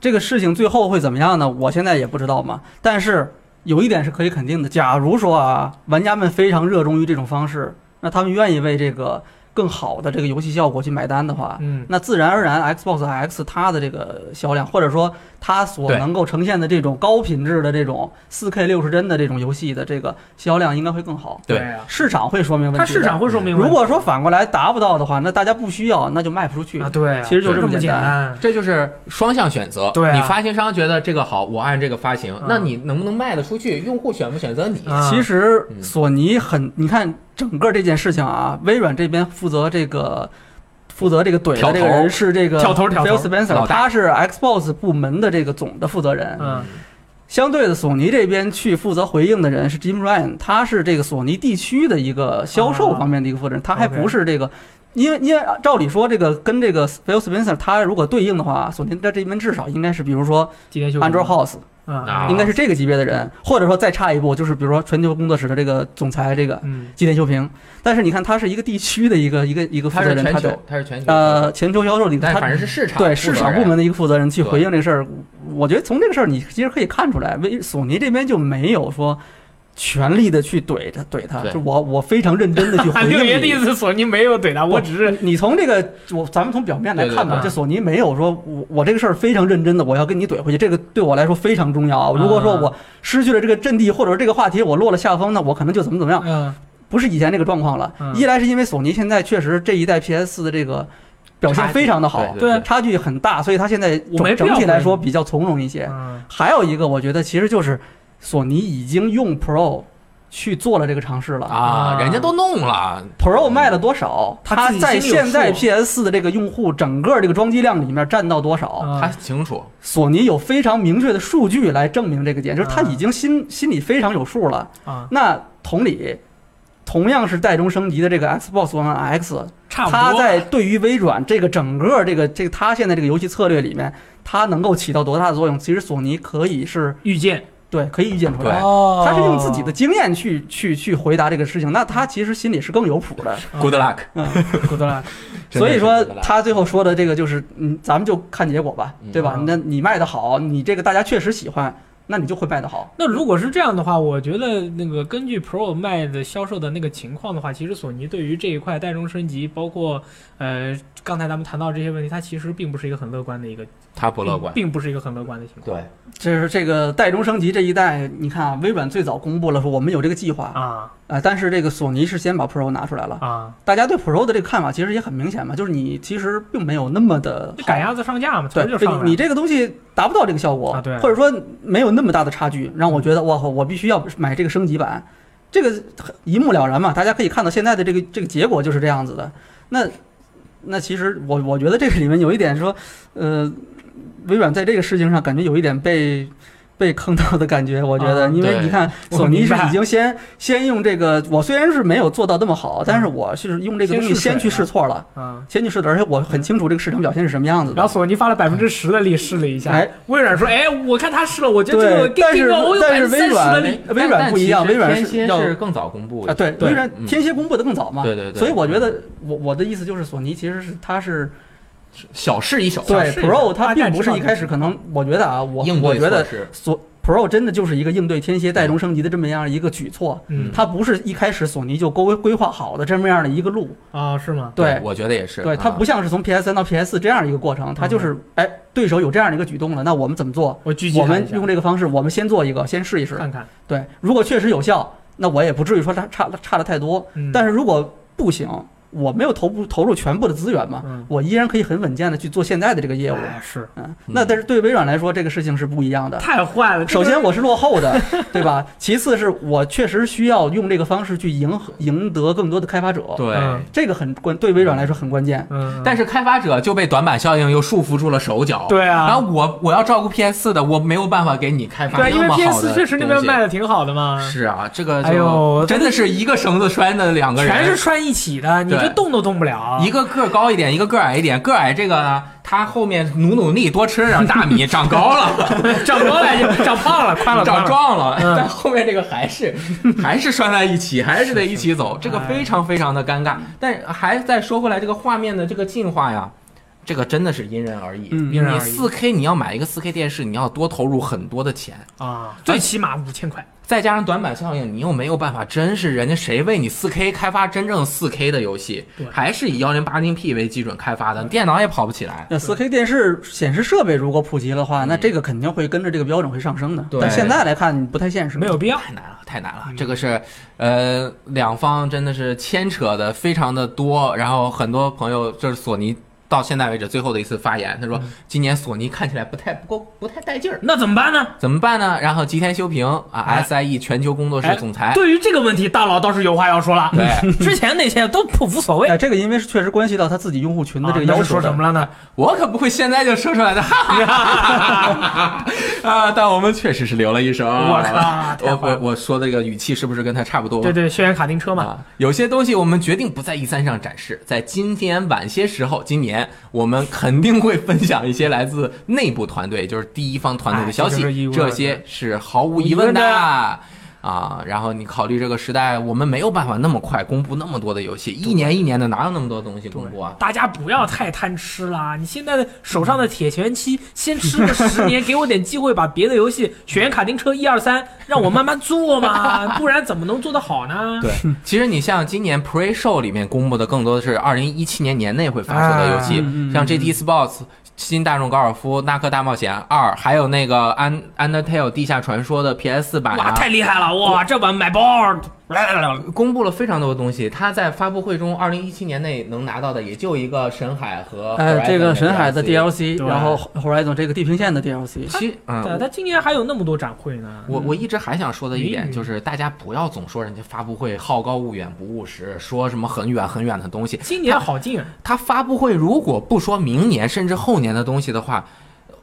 这个事情最后会怎么样呢？我现在也不知道嘛。但是有一点是可以肯定的，假如说啊，玩家们非常热衷于这种方式，那他们愿意为这个更好的这个游戏效果去买单的话，嗯，那自然而然 Xbox X 它的这个销量，或者说它所能够呈现的这种高品质的这种 4K 六十帧的这种游戏的这个销量应该会更好。对啊，市场会说明问题。它市场会说明问题。如果说反过来达不到的话，那大家不需要，那就卖不出去。啊，对啊，其实就这么简单单。这就是双向选择。对啊你发行商觉得这个好，我按这个发行，嗯那你能不能卖得出去？用户选不选择你？啊其实嗯索尼很，你看整个这件事情啊，微软这边负责这个负责这个怼的这个人是这个 Phil Spencer，他是 Xbox 部门的这个总的负责人。嗯相对的，索尼这边去负责回应的人是 Jim Ryan，他是这个索尼地区的一个销售方面的一个负责人，他还不是这个。因为因为照理说，这个跟这个 Phil Spencer 他如果对应的话，索尼在这边至少应该是，比如说今天休 Andrew House，啊，应该是这个级别的人，或者说再差一步，就是比如说全球工作室的这个总裁这个嗯。吉田修平。但是你看，他是一个地区的一个一个一个负责人，他的是全球，他是全球，呃全球销售里，他反正是市场对市场部门的一个负责人去回应这个事儿。我觉得从这个事儿，你其实可以看出来，为索尼这边就没有说全力的去怼他怼他，就我我非常认真的去 (laughs) 回六爷的意。思，索尼没有怼他，我只是你从这个，我咱们从表面来看吧，这索尼没有说我我这个事儿非常认真的，我要跟你怼回去，这个对我来说非常重要啊。如果说我失去了这个阵地，或者说这个话题我落了下风，那我可能就怎么怎么样。嗯不是以前那个状况了。嗯一来是因为索尼现在确实这一代 PS 四的这个表现非常的好，对对差距很大，所以它现在整整体来说比较从容一些。嗯还有一个，我觉得其实就是索尼已经用 Pro 去做了这个尝试了。啊，人家都弄了，Pro 卖了多少？它他在现在 PS 四的这个用户整个这个装机量里面占到多少？啊他清楚，索尼有非常明确的数据来证明这个点，就是他啊已经心心里非常有数了。啊，那同理，同样是代中升级的这个 Xbox One X，差不多。它在对于微软这个整个这个这个它现在这个游戏策略里面，它能够起到多大的作用？其实索尼可以是预见，对可以预见出来。哦他是用自己的经验去去去回答这个事情，那他其实心里是更有谱的。Good luck，good luck，真的是所以说他最后说的这个就是，嗯，咱们就看结果吧，对吧？嗯那你卖的好，你这个大家确实喜欢，那你就会卖得好。那如果是这样的话，我觉得那个根据 Pro 卖的销售的那个情况的话，其实索尼对于这一块代中升级，包括呃刚才咱们谈到这些问题，它其实并不是一个很乐观的一个，它不乐观，并并不是一个很乐观的情况。对，就是这个代中升级这一代，你看啊，微软最早公布了说我们有这个计划啊、啊但是这个索尼是先把 Pro 拿出来了。啊，大家对 Pro 的这个看法其实也很明显嘛，就是你其实并没有那么的赶鸭子上架嘛，对，就上来了。你这个东西达不到这个效果，啊对或者说没有那么大的差距，让我觉得哇，我必须要买这个升级版，这个一目了然嘛。大家可以看到现在的这个这个结果就是这样子的。那那其实我我觉得这个里面有一点说，呃，微软在这个事情上感觉有一点被。被坑到的感觉，(laughs) 我觉得，因为你看，索尼是已经先先用这个，我虽然是没有做到那么好，但是我是用这个东西先去试错了，嗯。先去试的，而且我很清楚这个市场表现是什么样子的。然后索尼发了百分之十的力试了一下，哎。微软说：“哎，我看他试了，我觉得这个，但是但是微软。微软不一样，微软天蝎是要更早公布啊，对，微软嗯。天蝎公布的更早嘛，对对对。所以我觉得我我的意思就是，索尼其实是它是小试一手，对 Pro，它并不是一开始可能，我觉得啊，我应我觉得措施索 Pro 真的就是一个应对天蝎代中升级的这么样一个举措，嗯它不是一开始索尼就规规划好的这么样的一个路，啊，是吗？对。我觉得也是，对，它啊不像是从 PS 三到 PS 四这样一个过程，它就是哎，对手有这样的一个举动了，那我们怎么做？我我们用这个方式，我们先做一个，先试一试。看看。对，如果确实有效，那我也不至于说它差差的太多。嗯但是如果不行，我没有投不投入全部的资源嘛，嗯我依然可以很稳健的去做现在的这个业务。哎是嗯，那但是对微软来说，这个事情是不一样的。太坏了。首先我是落后的，(laughs) 对吧？其次是我确实需要用这个方式去赢赢得更多的开发者，对。嗯这个很关，对微软来说很关键。嗯，但是开发者就被短板效应又束缚住了手脚。对啊然后我我要照顾 PS 的，我没有办法给你开发对，因为 PS 的确实那边卖的挺好的嘛，是啊，这个就哎呦真的是一个绳子拴的两个人，全是拴一起的，你对这动都动不了。一个个高一点，一个个矮一点。个矮这个呢，他后面努努力，多吃点大米，长高了，(laughs) 长高了就 (laughs) 长胖了，宽了，长。壮了。嗯但后面这个还是 (laughs) 还是拴在一起，还是得一起走，这个非常非常的尴尬。但还再说回来，这个画面的这个进化呀。这个真的是因人而异，嗯你因人而异四 K 你要买一个四 K 电视，你要多投入很多的钱，啊，最起码五千块。再加上短板效应，你又没有办法，真是人家谁为你四 K 开发真正四 K 的游戏，还是以幺零八零 P 为基准开发的，电脑也跑不起来。那四 K 电视显示设备如果普及的话，那这个肯定会跟着这个标准会上升的。对但现在来看不太现实，没有必要。太难了，太难了嗯。这个是，呃，两方真的是牵扯的非常的多，然后很多朋友就是索尼到现在为止最后的一次发言，他说嗯今年索尼看起来不太不够不太带劲儿，那怎么办呢？怎么办呢？然后吉田修平啊哎，SIE 全球工作室总裁，对于这个问题，大佬倒是有话要说了。(laughs) 对之前那些都不无所谓。哎，这个因为是确实关系到他自己用户群的这个要求的说什么了呢？我可不会现在就说出来的，哈哈哈哈啊！但我们确实是留了一手。我靠太我坏了我我说的这个语气是不是跟他差不多？对对，轩辕卡丁车嘛，啊，有些东西我们决定不在 E 三上展示，在今天晚些时候，今年我们肯定会分享一些来自内部团队，就是第一方团队的消息，这些是毫无疑问的。啊，然后你考虑这个时代，我们没有办法那么快公布那么多的游戏，一年一年的哪有那么多东西公布啊？大家不要太贪吃啦！你现在的手上的铁拳七，先吃个十年，给我点机会把别的游戏《雪原卡丁车》一二三，让我慢慢做嘛，(laughs) 不然怎么能做得好呢？对，其实你像今年 Pre Show 里面公布的更多的是二零一七年年内会发售的游戏，像 GT Sports、新大众高尔夫、纳克大冒险二，还有那个安安特泰尔地下传说的 PS 4版哇，太厉害了！哇，这版买包，公布了非常多的东西。他在发布会中，二零一七年内能拿到的也就一个神海和呃，这个神海的 DLC。然后 Horizon 这个地平线的 DLC，其对，嗯，他今年还有那么多展会呢。我我一直还想说的一点嗯就是，大家不要总说人家发布会好高骛远不务实，说什么很远很远的东西。今年好近啊，他发布会如果不说明年甚至后年的东西的话，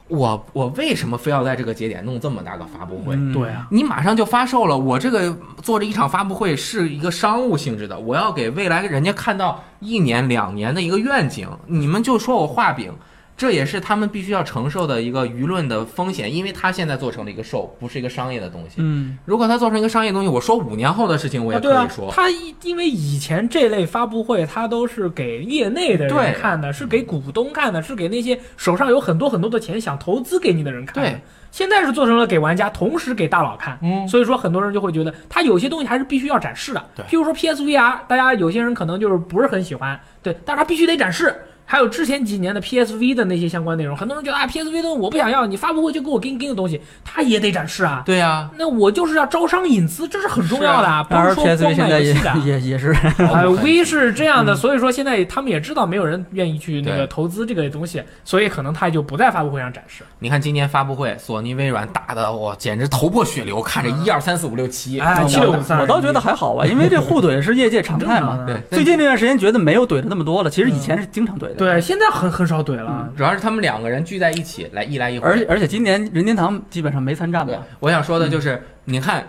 我我为什么非要在这个节点弄这么大个发布会？嗯对啊，你马上就发售了，我这个做这一场发布会是一个商务性质的，我要给未来人家看到一年两年的一个愿景，你们就说我画饼，这也是他们必须要承受的一个舆论的风险，因为他现在做成了一个 show，不是一个商业的东西。嗯，如果他做成一个商业东西，我说五年后的事情我也可以说。，他因为以前这类发布会，他都是给业内的人看的，是给股东看的，是给那些手上有很多很多的钱想投资给你的人看的。对，现在是做成了给玩家，同时给大佬看。嗯，所以说，很多人就会觉得，他有些东西还是必须要展示的。对譬如说 PSVR，大家有些人可能就是不是很喜欢，对，但是他必须得展示。还有之前几年的 PSV 的那些相关内容，很多人觉得啊，PSV 的我不想要，你发布会就给我跟跟的东西，他也得展示啊。对呀、那我就是要招商引资，这是很重要的，啊，不是说光现在也卖游戏的。也也是，(laughs) 啊，V 是这样的，所以说现在他们也知道没有人愿意去那个投资这个东西，所以可能他就不在发布会上展示。你看今年发布会，索尼、微软打的我简直头破血流，看着一二三四五六七，哎我七六五三我倒觉得还好吧，因为这互怼是业界常态嘛。(laughs) 对，最近这段时间觉得没有怼的那么多了，其实以前是经常怼的。对，现在很很少怼了。主要是他们两个人聚在一起来一来一回，而且而且今年任天堂基本上没参战对吧？，我想说的就是，你看，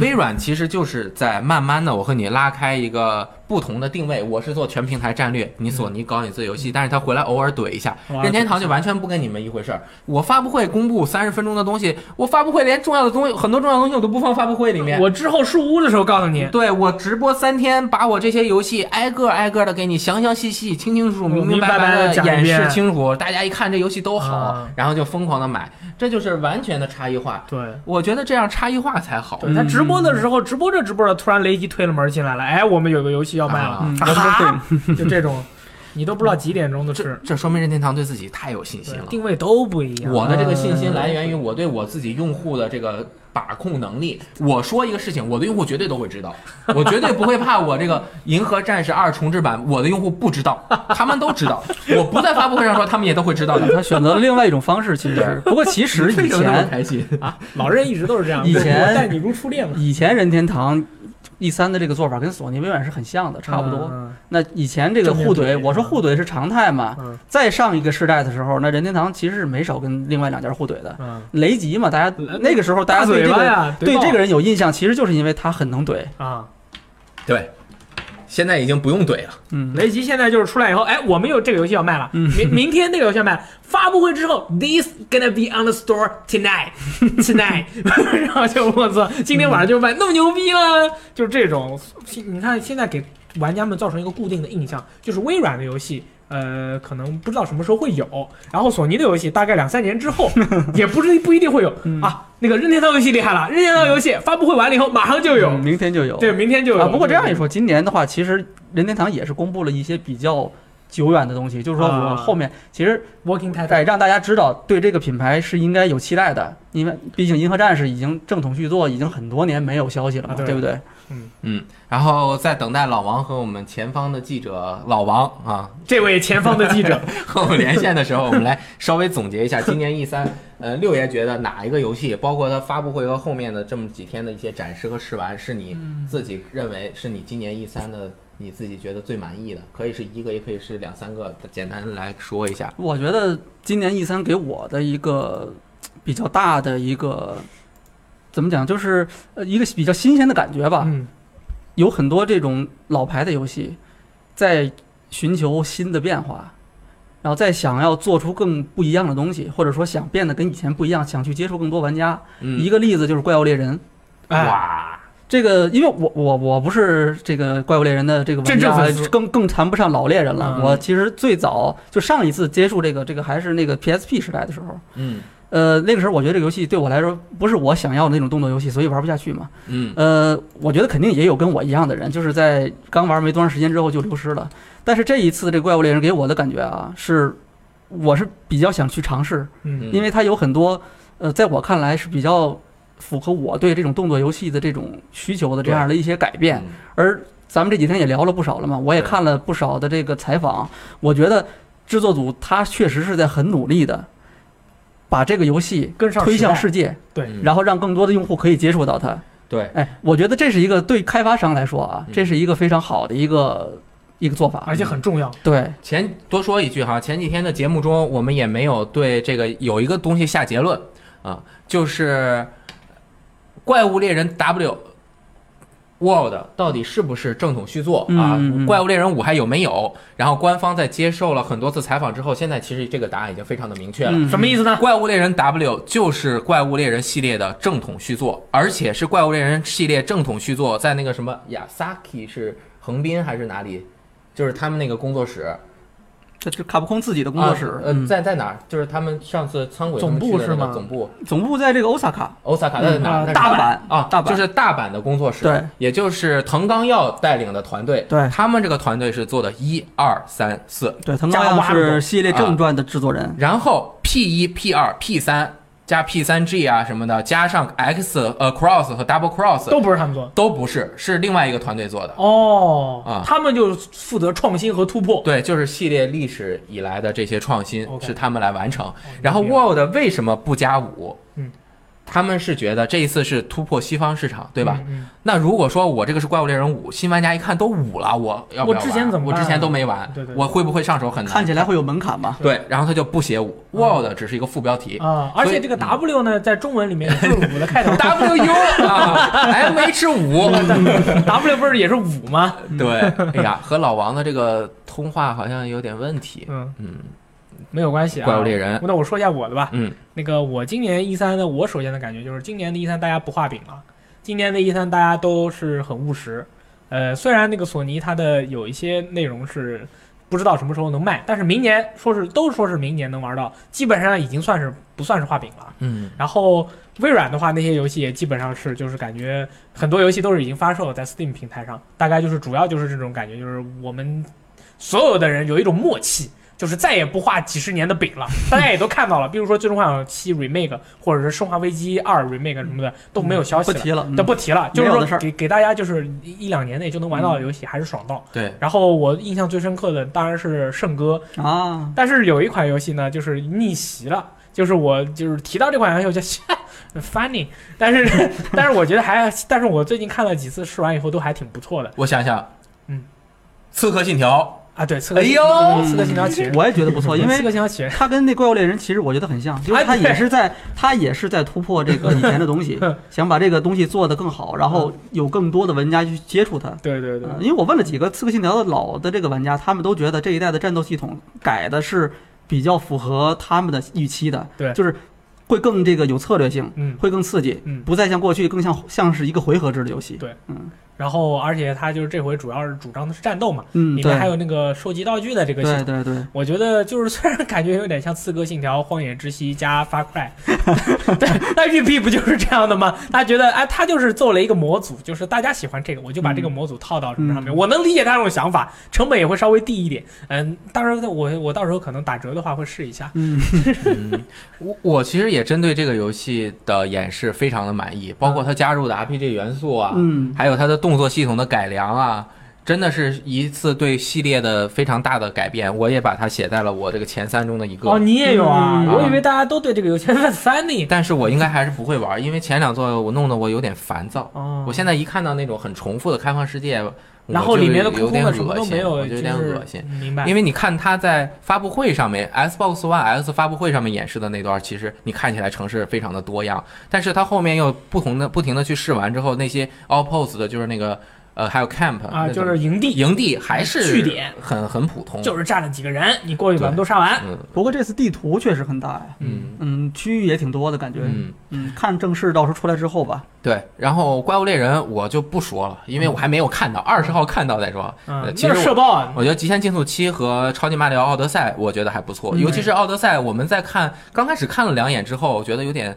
微软其实就是在慢慢的，我和你拉开一个不同的定位。我是做全平台战略，你索尼搞你自己游戏，但是他回来偶尔怼一下，任天堂就完全不跟你们一回事儿。我发布会公布三十分钟的东西，我发布会连重要的东西，很多重要的东西我都不放发布会里面。我之后树屋的时候告诉你，对我直播三天，把我这些游戏挨个挨个的给你详详细细、清清楚楚、明明白白的演示清楚，大家一看这游戏都好啊，然后就疯狂的买，这就是完全的差异化。对。我觉得这样差异化才好。他直播的时候，直播着直播着，突然雷吉推了门进来了，哎，我们有个游戏要卖了，就这种，你都不知道几点钟的这事，这说明任天堂对自己太有信心了。定位都不一样。我的这个信心来源于我对我自己用户的这个把控能力。我说一个事情，我的用户绝对都会知道，我绝对不会怕我这个《银河战士二》重置版，我的用户不知道，他们都知道。我不在发布会上说，他们也都会知道的。他选择了另外一种方式，其实。不过其实 (laughs) 以前开心？啊，老任一直都是这样，以前我待你如初恋嘛，以前任天堂 E 三的这个做法跟索尼微软是很像的，差不多。嗯。那以前这个互怼，我说互怼是常态嘛。嗯再上一个世代的时候，那任天堂其实是没少跟另外两家互怼的。嗯，雷吉嘛，大家那个时候大大家对这个对这个人有印象，其实就是因为他很能怼。啊，对，现在已经不用怼了。嗯，雷吉现在就是出来以后，哎，我们有这个游戏要卖了，嗯明明天那个游戏要卖了，发布会之后，this gonna be on the store tonight (laughs) tonight，(laughs) 然后就我操，今天晚上就卖，那么牛逼了，就是这种，你看现在给玩家们造成一个固定的印象，就是微软的游戏。呃，可能不知道什么时候会有，然后索尼的游戏大概两三年之后，(laughs) 也不是不一定会有、嗯啊。那个任天堂游戏厉害了，任天堂游戏发布会完了以后马上就有，嗯明天就有。对，明天就有。啊，不过这样一说，今年的话，其实任天堂也是公布了一些比较久远的东西，就是说我啊后面其实得让大家知道对这个品牌是应该有期待的，因为毕竟《银河战士》已经正统续作已经很多年没有消息了嘛，对不对？嗯嗯，然后在等待老王和我们前方的记者老王啊这位前方的记者，(laughs) 和我们连线的时候，我们来稍微总结一下今年 E 三，呃，六爷觉得哪一个游戏，包括它发布会和后面的这么几天的一些展示和试玩，是你自己认为是你今年 E 三的你自己觉得最满意的？可以是一个，也可以是两三个，简单来说一下。我觉得今年 E 三给我的一个比较大的一个怎么讲，就是呃一个比较新鲜的感觉吧。嗯有很多这种老牌的游戏在寻求新的变化，然后再想要做出更不一样的东西，或者说想变得跟以前不一样，想去接触更多玩家。嗯，一个例子就是《怪物猎人》。哎，哇，这个，因为我我我不是这个怪物猎人的这个玩家真正粉丝，更更谈不上老猎人了。嗯我其实最早就上一次接触这个这个还是那个 PSP 时代的时候，嗯呃，那个时候我觉得这个游戏对我来说不是我想要的那种动作游戏，所以玩不下去嘛。嗯呃，我觉得肯定也有跟我一样的人，就是在刚玩没多长时间之后就流失了。但是这一次这个怪物猎人给我的感觉啊，是我是比较想去尝试，嗯因为它有很多呃，在我看来是比较符合我对这种动作游戏的这种需求的这样的一些改变。嗯而咱们这几天也聊了不少了嘛，我也看了不少的这个采访，我觉得制作组他确实是在很努力的把这个游戏推跟上推向世界，对。嗯。然后让更多的用户可以接触到它。对，哎，我觉得这是一个对开发商来说啊，嗯。这是一个非常好的一个一个做法，而且很重要。对，前多说一句哈，前几天的节目中，我们也没有对这个有一个东西下结论啊，就是《怪物猎人 W World》到底是不是正统续作啊？怪物猎人五还有没有？然后官方在接受了很多次采访之后，现在其实这个答案已经非常的明确了。嗯什么意思呢？怪物猎人 W 就是怪物猎人系列的正统续作，而且是怪物猎人系列正统续作，在那个什么亚萨 k 是横滨还是哪里？就是他们那个工作室，这就卡普空自己的工作室，啊呃，嗯。在在哪儿？就是他们上次仓鬼总部是吗？总部，总部在这个欧萨卡，欧萨卡在哪大阪啊，大阪就是大阪的工作室，对，也就是藤冈耀带领的团队，对。他们这个团队是做的一二三四，对，藤冈耀是系列正传的制作人，然后 P 一、P 二、P 三加 P 三 G 啊什么的，加上 X 呃 Cross 和 Double Cross 都不是他们做的。都不是，是另外一个团队做的。哦，啊他们就负责创新和突破。对，就是系列历史以来的这些创新是他们来完成。然后 World 为什么不加五？嗯，他们是觉得这一次是突破西方市场，对吧？嗯？那如果说我这个是怪物猎人五，新玩家一看都五了，我要不要玩？我之前怎么啊我之前都没玩，对对对我会不会上手很难？看起来会有门槛吧？对，然后他就不写五，World 只是一个副标题。嗯啊，而且这个 W 呢，在中文里面 (laughs) 就是五的开头 W U 啊，(laughs) M H 五，，W 不是也是五吗？对，哎呀，和老王的这个通话好像有点问题。嗯，嗯没有关系啊。怪物猎人那我说一下我的吧。嗯，那个我今年一三的，我首先的感觉就是今年的一三大家不画饼了，今年的一三大家都是很务实。呃，虽然那个索尼它的有一些内容是不知道什么时候能卖，但是明年说是都说是明年能玩到，基本上已经算是不算是画饼了。嗯然后微软的话，那些游戏也基本上是就是感觉很多游戏都是已经发售了在 Steam 平台上，大概就是主要就是这种感觉，就是我们所有的人有一种默契。就是再也不画几十年的饼了，大家也都看到了，比如说《最终幻想七 Remake》或者是《生化危机二 Remake》什么的都没有消息了，不提了，嗯都不提了。就是说给给大家就是一一两年内就能玩到的游戏，还是爽到。对，然后我印象最深刻的当然是圣歌，啊，但是有一款游戏呢，就是逆袭了，就是我就是提到这款游戏我就 (laughs) funny，但是 (laughs) 但是我觉得还，但是我最近看了几次试完以后都还挺不错的我想想，嗯，刺客信条啊。对，刺客哎呦嗯刺客信条起源，我也觉得不错，因为刺客信条起源，他跟那怪物猎人其实我觉得很像，就是他哎对也是在它也是在突破这个以前的东西，(laughs) 想把这个东西做得更好，然后有更多的玩家去接触它。对对对呃，因为我问了几个《刺客信条》的老的这个玩家，他们都觉得这一代的战斗系统改的是比较符合他们的预期的，对就是会更这个有策略性，嗯会更刺激，嗯。不再像过去更像像是一个回合制的游戏。对嗯然后，而且他就是这回主要是主张的是战斗嘛，嗯，里面还有那个收集道具的这个系统。对对对，我觉得就是虽然感觉有点像《刺客信条：荒野之息》加《Far Cry》，对，那育碧不就是这样的吗？他觉得哎，他就是做了一个模组，就是大家喜欢这个，我就把这个模组套到什么上面。嗯我能理解他这种想法，成本也会稍微低一点。嗯，当然我我到时候可能打折的话会试一下。嗯，嗯，我我其实也针对这个游戏的演示非常的满意，包括它加入的 RPG 元素啊，嗯还有它的动作系统的改良啊，真的是一次对系列的非常大的改变。我也把它写在了我这个前三中的一个。哦，你也有啊？嗯我以为大家都对这个游戏很 funny。(laughs) 但是我应该还是不会玩，因为前两座我弄得我有点烦躁。哦，我现在一看到那种很重复的开放世界，然后里面的空空的什么都没有，有点恶心。明白？因为你看他在发布会上面，Xbox One X 发布会上面演示的那段，其实你看起来城市非常的多样，但是他后面又不同的不停的去试完之后，那些 All Post 的就是那个呃还有 Camp 啊，就是营地，营地还是据点很很普通，就是站了几个人，你过去把他们都杀完。嗯不过这次地图确实很大呀，嗯嗯，区域也挺多的感觉，嗯嗯，看正式到时候出来之后吧，对。然后怪物猎人我就不说了，因为我还没有看到，二十号看到再说。嗯呃，其实社爆啊！我觉得《极限竞速七》和《超级马里奥奥德赛》，我觉得还不错，嗯尤其是奥德赛，我们在看刚开始看了两眼之后，我觉得有点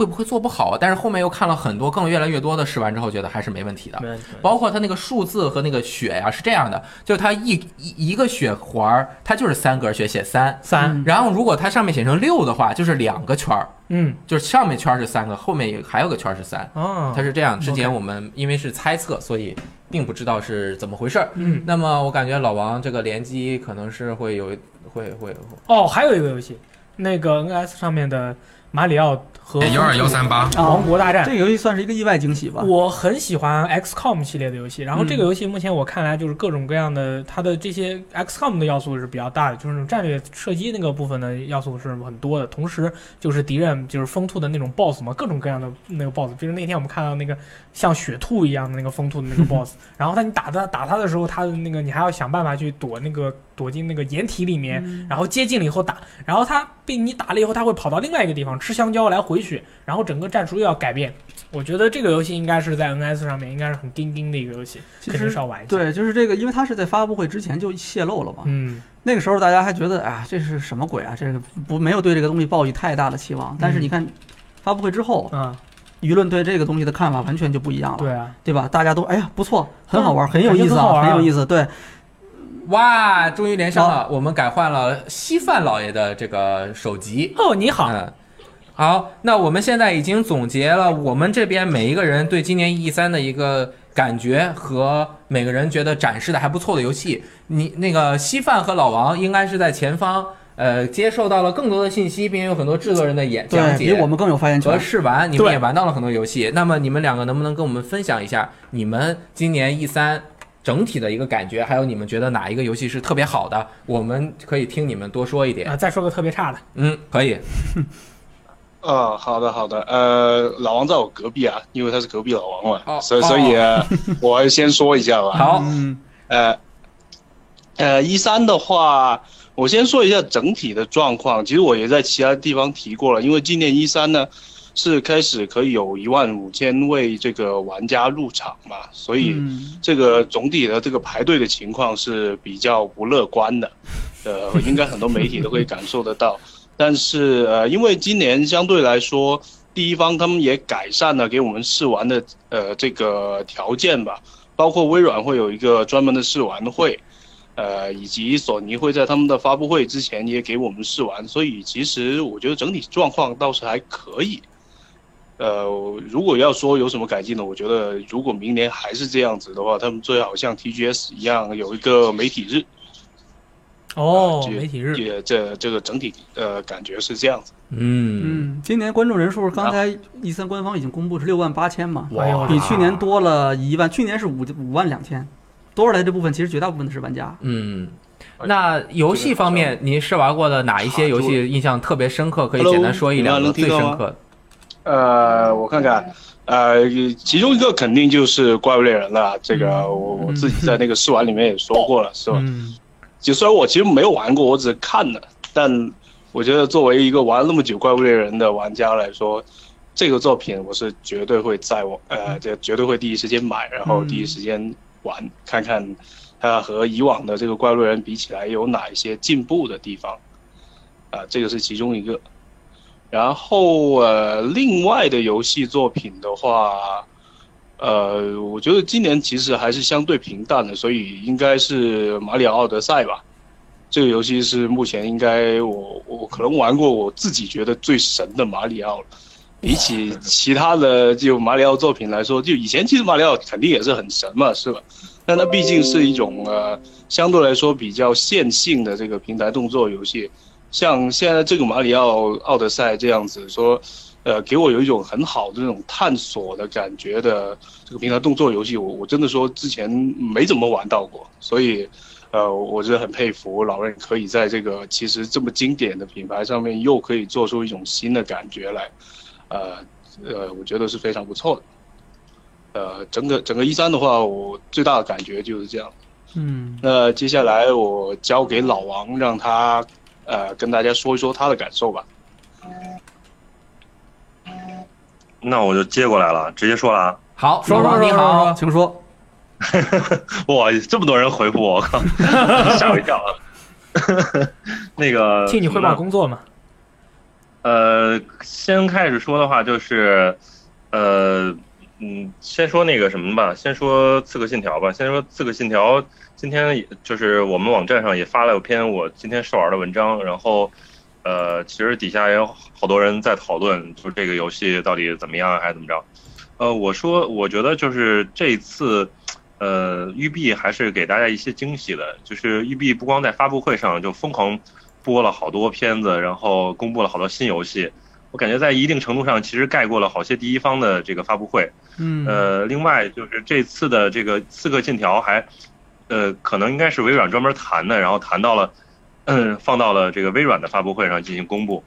会不会做不好？但是后面又看了很多更越来越多的试完之后，觉得还是没问题的。包括它那个数字和那个血呀、是这样的，就它一一一个血环儿，它就是三格血写三，三，然后如果它上面写成六的话，就是两个圈儿，嗯，就是上面圈儿是三个，后面也还有个圈儿是三，哦，它是这样。之前我们因为是猜测，所以并不知道是怎么回事儿。嗯，那么我感觉老王这个联机可能是会有会会哦，还有一个游戏，那个 NS 上面的马里奥和幺二幺三八，啊王国大战这个游戏算是一个意外惊喜吧。我很喜欢 XCOM 系列的游戏，然后嗯这个游戏目前我看来就是各种各样的，它的这些 XCOM 的要素是比较大的，就是那种战略射击那个部分的要素是很多的。同时就是敌人就是疯兔的那种 BOSS 嘛，各种各样的那个 BOSS，比如那天我们看到那个像雪兔一样的那个疯兔的那个 BOSS，然后他你打他打他的时候，他的那个你还要想办法去躲那个躲进那个掩体里面，嗯然后接近了以后打，然后他被你打了以后，他会跑到另外一个地方吃香蕉来回血，然后整个战术又要改变。我觉得这个游戏应该是在 NS 上面应该是很钉钉的一个游戏，肯定其实是要玩一下。，对，就是这个，因为它是在发布会之前就泄露了嘛。嗯，那个时候大家还觉得，哎呀，这是什么鬼啊？这个不没有对这个东西抱以太大的期望。但是你看，发布会之后，啊，舆论对这个东西的看法完全就不一样了，对啊，对吧？大家都哎呀不错，很好玩，很有意思啊，很有意思。对，哇，终于连上了，我们改换了稀饭老爷的这个手机。哦，你好，嗯，好，那我们现在已经总结了我们这边每一个人对今年 E 三的一个感觉和每个人觉得展示的还不错的游戏。你那个稀饭和老王应该是在前方，呃，接受到了更多的信息，并且有很多制作人的演讲解。我们更有发言和权。试玩，你们也玩到了很多游戏。那么你们两个能不能跟我们分享一下你们今年 E 三整体的一个感觉？还有你们觉得哪一个游戏是特别好的？我们可以听你们多说一点。啊，再说个特别差的，嗯，可以。(laughs) 呃，好的好的，呃，老王在我隔壁啊，因为他是隔壁老王嘛，哦所以所以、呃、(laughs) 我先说一下吧。好，嗯，呃，呃，一三的话，我先说一下整体的状况。其实我也在其他地方提过了，因为今年一三呢是开始可以有一万五千位这个玩家入场嘛，所以嗯这个总体的这个排队的情况是比较不乐观的。呃，应该很多媒体都会感受得到。但是呃，因为今年相对来说，第一方他们也改善了给我们试玩的呃这个条件吧，包括微软会有一个专门的试玩会，呃，以及索尼会在他们的发布会之前也给我们试玩，所以其实我觉得整体状况倒是还可以。呃，如果要说有什么改进呢？我觉得如果明年还是这样子的话，他们最好像 TGS 一样有一个媒体日，哦，这媒体日，也这这个整体呃感觉是这样子。嗯，嗯，今年观众人数刚才一三官方已经公布是六万八千嘛，比去年多了一万，去年是五五万两千，多出来这部分其实绝大部分的是玩家。嗯，那游戏方面，您试玩过的哪一些游戏印象特别深刻？可以简单说一两个最深刻的。呃，我看看，呃，其中一个肯定就是怪物猎人了。这个嗯我我自己在那个试玩里面也说过了，是吧？嗯，就虽然我其实没有玩过，我只是看了，但我觉得作为一个玩了那么久怪物猎人的玩家来说，这个作品我是绝对会在我呃，这绝对会第一时间买，然后第一时间玩，看看它和以往的这个怪物猎人比起来有哪一些进步的地方，啊、这个是其中一个。然后呃，另外的游戏作品的话，呃，我觉得今年其实还是相对平淡的，所以应该是《马里奥奥德赛》吧。这个游戏是目前应该我我可能玩过我自己觉得最神的马里奥了。比起其他的就马里奥作品来说，就以前其实马里奥肯定也是很神嘛，是吧？但它毕竟是一种呃相对来说比较线性的这个平台动作游戏，像现在这个马里奥奥德赛这样子说，呃，给我有一种很好的这种探索的感觉的这个平台动作游戏，我我真的说之前没怎么玩到过，所以。呃，我真的很佩服老任可以在这个其实这么经典的品牌上面，又可以做出一种新的感觉来，呃呃，我觉得是非常不错的。呃，整个整个一三的话，我最大的感觉就是这样。嗯，那接下来我交给老王，让他呃跟大家说一说他的感受吧。那我就接过来了，直接说了啊。好，说说你好，请说。(laughs) 哇，这么多人回复我，我靠，吓我一跳啊！(laughs) 那个替你汇报工作嘛，呃，先开始说的话就是，呃，嗯，先说那个什么吧，先说《刺客信条》吧。先说《刺客信条》，今天也就是我们网站上也发了篇我今天试玩的文章，然后，呃，其实底下也有好多人在讨论，就是这个游戏到底怎么样，还是怎么着。呃，我说，我觉得就是这一次，呃，育碧还是给大家一些惊喜的，就是育碧不光在发布会上就疯狂播了好多片子，然后公布了好多新游戏。我感觉在一定程度上，其实盖过了好些第一方的这个发布会。嗯，呃，另外就是这次的这个《刺客信条》还，呃，可能应该是微软专门谈的，然后谈到了，嗯，放到了这个微软的发布会上进行公布。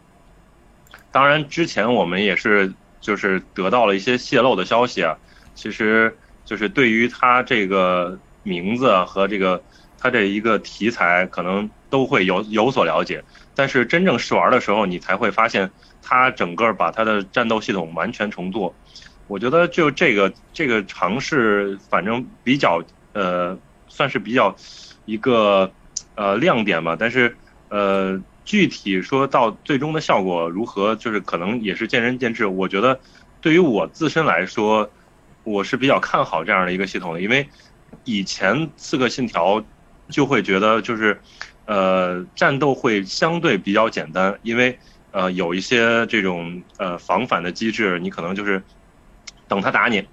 当然，之前我们也是就是得到了一些泄露的消息啊，其实就是对于它这个名字和这个它这一个题材，可能都会有有所了解。但是真正试玩的时候，你才会发现它整个把它的战斗系统完全重做。我觉得就这个这个尝试，反正比较呃，算是比较一个呃亮点吧。但是呃，具体说到最终的效果如何，就是可能也是见仁见智。我觉得对于我自身来说，我是比较看好这样的一个系统的，因为以前《刺客信条》就会觉得就是呃战斗会相对比较简单，因为呃有一些这种呃防反的机制，你可能就是等他打你，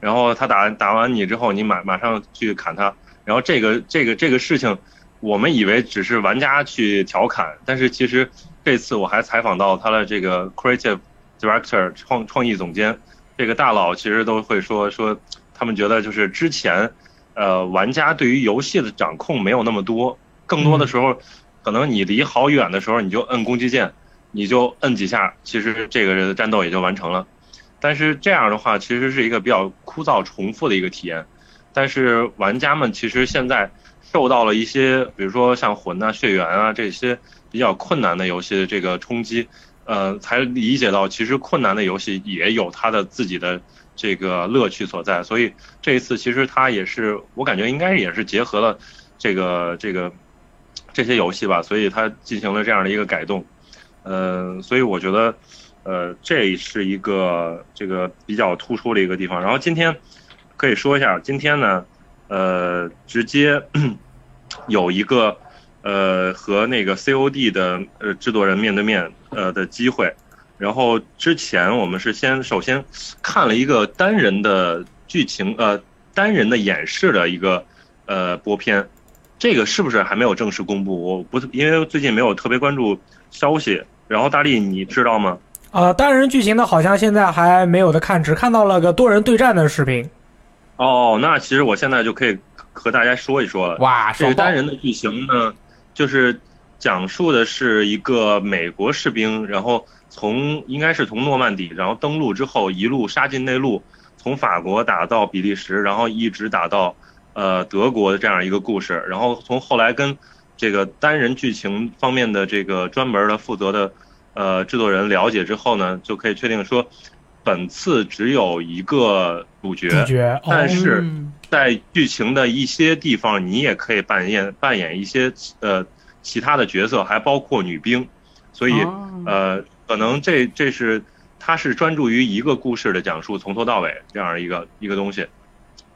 然后他打打完你之后，你马马上去砍他，然后这个这个这个事情，我们以为只是玩家去调侃，但是其实这次我还采访到他的这个 creative director 创创意总监，这个大佬其实都会说说，他们觉得就是之前，呃，玩家对于游戏的掌控没有那么多，更多的时候，可能你离好远的时候你就摁攻击键，你就摁几下，其实这个战斗也就完成了。但是这样的话，其实是一个比较枯燥重复的一个体验。但是玩家们其实现在受到了一些，比如说像魂啊、血缘啊这些比较困难的游戏的这个冲击，呃，才理解到其实困难的游戏也有它的自己的这个乐趣所在。所以这一次其实它也是，我感觉应该也是结合了这个这个这些游戏吧，所以它进行了这样的一个改动。呃，所以我觉得。呃，这是一个这个比较突出的一个地方。然后今天可以说一下，今天呢，呃，直接 (coughs) 有一个呃和那个 COD 的呃制作人面对面呃的机会。然后之前我们是先首先看了一个单人的剧情呃单人的演示的一个呃播片，这个是不是还没有正式公布？我不因为最近没有特别关注消息。然后大力你知道吗？呃，单人剧情的好像现在还没有的看，只看到了个多人对战的视频。哦，那其实我现在就可以和大家说一说了。哇，这个单人的剧情呢，就是讲述的是一个美国士兵，然后从应该是从诺曼底，然后登陆之后一路杀进内陆，从法国打到比利时，然后一直打到呃德国的这样一个故事。然后从后来跟这个单人剧情方面的这个专门的负责的。呃，制作人了解之后呢，就可以确定说，本次只有一个主角，主角，哦、但是在剧情的一些地方，你也可以扮演扮演一些呃其他的角色，还包括女兵，所以、哦、呃，可能这这是它是专注于一个故事的讲述，从头到尾这样一个一个东西。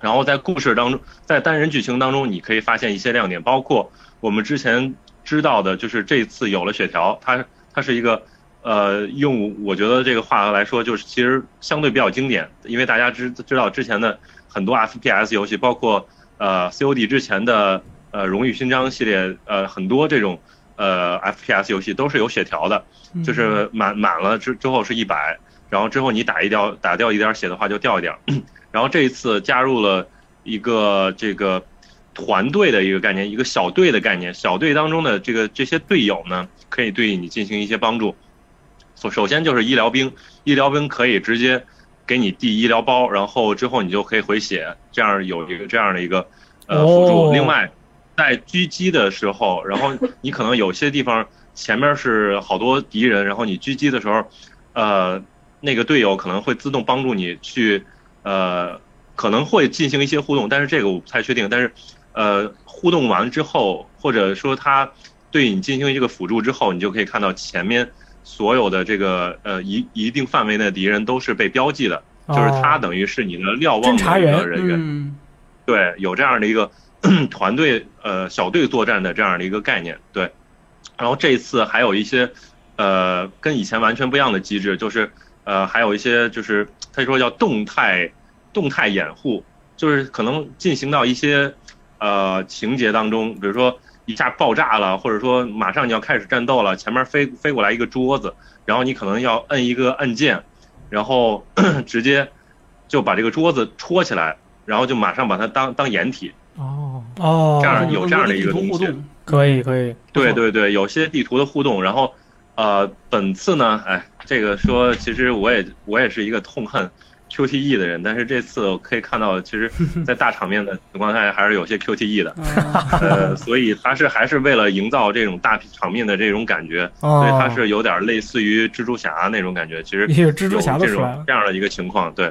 然后在故事当中，在单人剧情当中，你可以发现一些亮点，包括我们之前知道的，就是这次有了血条，它它是一个。呃，用我觉得这个话来说，就是其实相对比较经典，因为大家知知道之前的很多 FPS 游戏，包括呃 COD 之前的呃荣誉勋章系列，呃很多这种呃 FPS 游戏都是有血条的，就是满满了之之后是一百，然后之后你打一掉打掉一点血的话就掉一点，(clears throat) 然后这一次加入了一个这个团队的一个概念，一个小队的概念，小队当中的这个这些队友呢，可以对你进行一些帮助。首先就是医疗兵，医疗兵可以直接给你递医疗包，然后之后你就可以回血，这样有一个这样的一个呃辅助。哦、另外，在狙击的时候，然后你可能有些地方前面是好多敌人，然后你狙击的时候，呃，那个队友可能会自动帮助你去呃，可能会进行一些互动，但是这个我不太确定。但是呃，互动完之后，或者说他对你进行一个辅助之后，你就可以看到前面。所有的这个呃一一定范围内的敌人都是被标记的，就是他哦等于是你的瞭望人员。嗯，对，有这样的一个 (clears throat) 团队呃小队作战的这样的一个概念，对。然后这一次还有一些呃跟以前完全不一样的机制，就是呃还有一些就是他说叫动态动态掩护，就是可能进行到一些呃情节当中，比如说一下爆炸了，或者说马上你要开始战斗了，前面飞飞过来一个桌子，然后你可能要摁一个按键，然后 (clears throat) 直接就把这个桌子戳起来，然后就马上把它当当掩体。哦，哦，这样有这样的一个东西可以可以，对对对，有些地图的互动，然后呃，本次呢，哎，这个说其实我也我也是一个痛恨 QTE 的人，但是这次我可以看到，其实，(laughs) 在大场面的情况下还是有些 QTE 的，呃，所以他是还是为了营造这种大场面的这种感觉，所以他是有点类似于蜘蛛侠那种感觉，其实有蜘蛛侠有这种这样的一个情况，对。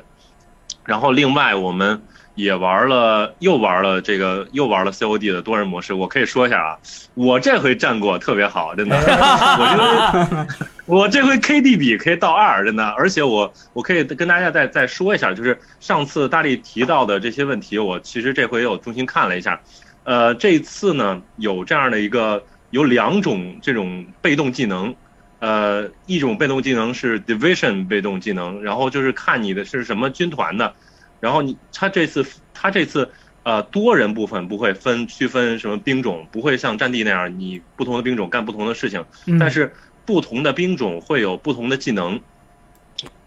然后另外我们也玩了，又玩了这个，又玩了 COD 的多人模式。我可以说一下啊，我这回战果特别好，真的，(laughs) 我这回我这回 KD 比可以到二，真的。而且我我可以跟大家再再说一下，就是上次大力提到的这些问题，我其实这回又重新看了一下。呃，这次呢有这样的一个有两种这种被动技能。呃，一种被动技能是 division 被动技能，然后就是看你的是什么军团的，然后你他这次他这次呃多人部分不会分区分什么兵种，不会像战地那样你不同的兵种干不同的事情，嗯但是不同的兵种会有不同的技能，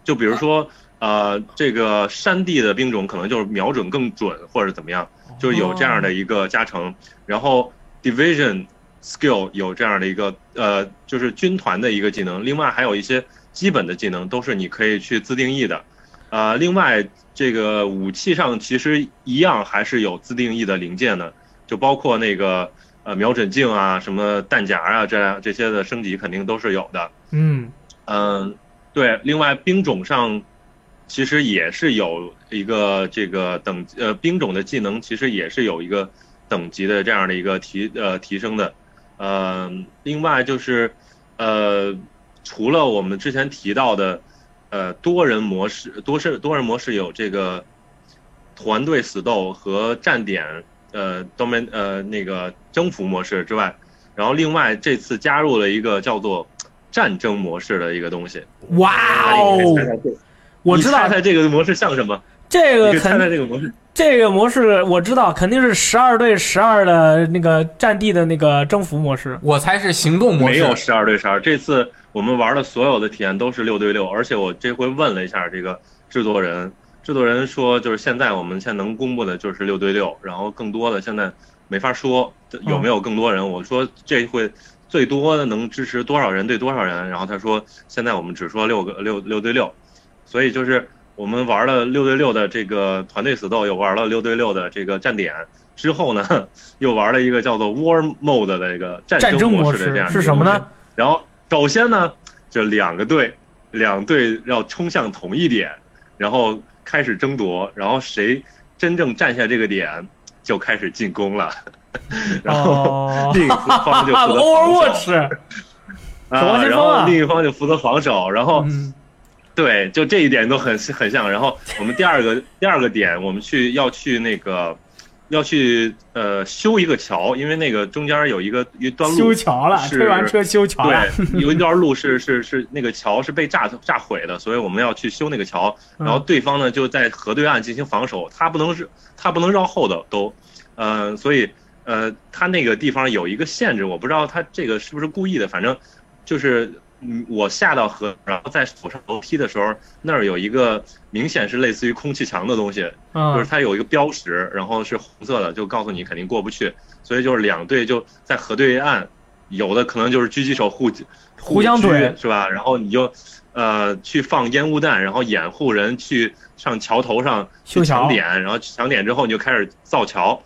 就比如说呃这个山地的兵种可能就是瞄准更准或者怎么样，就是有这样的一个加成，然后 division。skill 有这样的一个呃，就是军团的一个技能，另外还有一些基本的技能都是你可以去自定义的，呃，另外这个武器上其实一样还是有自定义的零件的，就包括那个呃瞄准镜啊、什么弹夹啊这样这些的升级肯定都是有的。嗯嗯，对，另外兵种上其实也是有一个这个等呃兵种的技能其实也是有一个等级的这样的一个提呃提升的。呃，另外就是，呃，除了我们之前提到的，呃，多人模式，多是多人模式有这个团队死斗和站点，呃，domain 呃那个征服模式之外，然后另外这次加入了一个叫做战争模式的一个东西。哇哦我知道你猜猜这个模式像什么？这个猜猜这个模式。这个模式我知道，肯定是十二对十二的那个战地的那个征服模式。我猜是行动模式。没有十二对十二，这次我们玩的所有的体验都是六对六，而且我这回问了一下这个制作人，制作人说就是现在我们现在能公布的就是六对六，然后更多的现在没法说有没有更多人。我说这会最多的能支持多少人对多少人，然后他说现在我们只说六个六六对六，所以就是我们玩了六对六的这个团队死斗，又玩了六对六的这个站点。之后呢，又玩了一个叫做 War Mode 的一个战战争模式的这样式是什么呢？然后首先呢，就两个队，两队要冲向同一点，然后开始争夺，然后谁真正占下这个点，就开始进攻了。(laughs) 然后哦另一方就负责防守 (laughs) (laughs) 啊，然后另一方就负责防守，然后嗯对，就这一点都很很像。然后我们第二个第二个点，我们去要去那个要去呃修一个桥，因为那个中间有一个一段路修桥了，是推完车修桥了。对，(laughs) 有一段路是是是那个桥是被炸炸毁的，所以我们要去修那个桥。嗯然后对方呢就在河对岸进行防守，他不能是他不能绕后的都，呃，所以呃他那个地方有一个限制，我不知道他这个是不是故意的，反正就是。嗯，我下到河，然后在走上楼梯的时候，那儿有一个明显是类似于空气墙的东西，就是嗯，它有一个标识，然后是红色的，就告诉你肯定过不去。所以就是两队就在河对岸，有的可能就是狙击手互互相狙怼是吧？然后你就呃去放烟雾弹，然后掩护人去上桥头上去抢点，然后抢点之后你就开始造桥。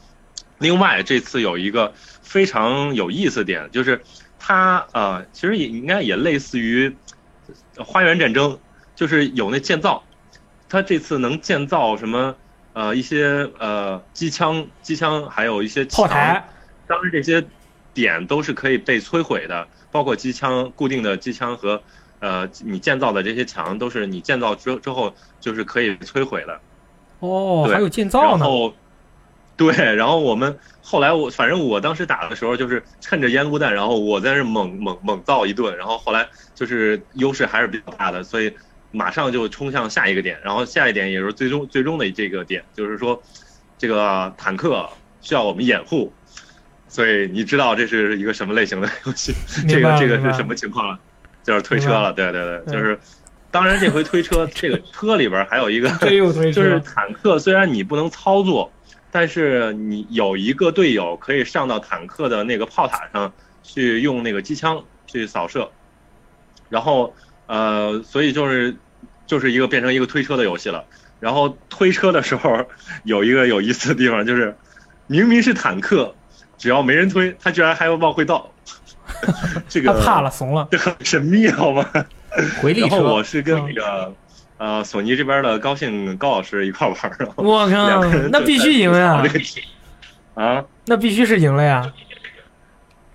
另外这次有一个非常有意思点，就是它呃其实也应该也类似于花园战争，就是有那建造，它这次能建造什么？呃，一些呃机枪、机枪，还有一些墙炮台，当然这些点都是可以被摧毁的，包括机枪固定的机枪和呃，你建造的这些墙都是你建造之之后就是可以摧毁的。哦，还有建造呢。然后，对，(laughs) 然后我们后来我反正我当时打的时候就是趁着烟雾弹，然后我在那猛猛猛造一顿，然后后来就是优势还是比较大的，所以马上就冲向下一个点，然后下一点也是最终最终的这个点，就是说这个坦克需要我们掩护，所以你知道这是一个什么类型的游戏？(laughs) 这个这个是什么情况了？就是推车了，对对对，对就是。当然，这回推车，这个车里边还有一个 (laughs) 就是坦克，虽然你不能操作，但是你有一个队友可以上到坦克的那个炮塔上去用那个机枪去扫射，然后呃，所以就是就是一个变成一个推车的游戏了。然后推车的时候有一个有意思的地方，就是明明是坦克，只要没人推，他居然还要往回倒，(laughs) 这个他怕了，怂了。(laughs) 这很神秘好吗？回力然后我，是跟那个呃索尼这边的高兴高老师一块玩我靠两个人，那必须赢呀啊，那必须是赢了呀！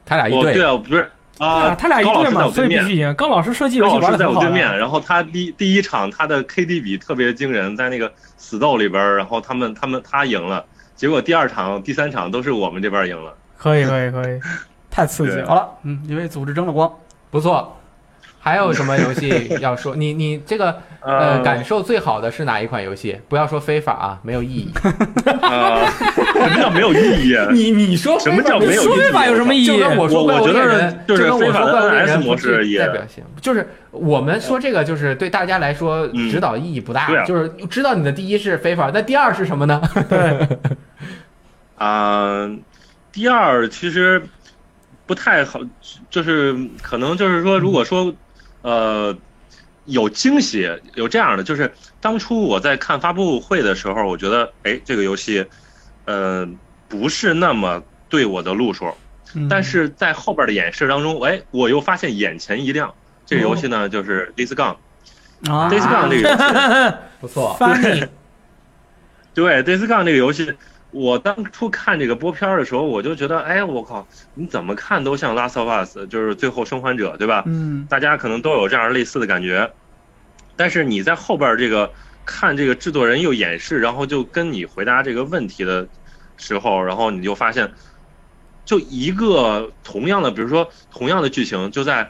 他俩一队我对，啊，不是啊，他俩一对嘛，所以必须。赢。高老师设计游戏高老师在玩的很好我对面，然后他第第一场他的 KD 比特别惊人，在那个死斗里边，然后他们他们他赢了，结果第二场、第三场都是我们这边赢了。可以，可以，可以，(laughs) 太刺激了。好了，嗯，因为组织争了光，不错。还有什么游戏要说？(laughs) 你你这个呃感受最好的是哪一款游戏？不要说非法啊，没有意义。(laughs) 呃，什么叫没有意义？(laughs) 你你说什么叫没有意义说非法有什么意义？就跟我说怪物猎我我觉得人，就是跟我非法的说怪物猎人模式也代表性，就是我们说这个就是对大家来说嗯指导意义不大，就是知道你的第一是非法，那第二是什么呢？对，啊、第二其实不太好，就是可能就是说，如果说呃有惊喜，有这样的，就是当初我在看发布会的时候，我觉得哎这个游戏呃不是那么对我的路数，嗯。但是在后边的演示当中，哎我又发现眼前一亮，这个游戏呢就是 Days Gone。啊。Days Gone 这个游戏，(laughs) 不错。(laughs) 对 Days Gone 这个游戏，我当初看这个播片儿的时候，我就觉得，哎，我靠，你怎么看都像《Last of Us》，就是最后生还者，对吧？嗯大家可能都有这样类似的感觉，但是你在后边这个看这个制作人又演示，然后就跟你回答这个问题的时候，然后你就发现，就一个同样的，比如说同样的剧情，就在，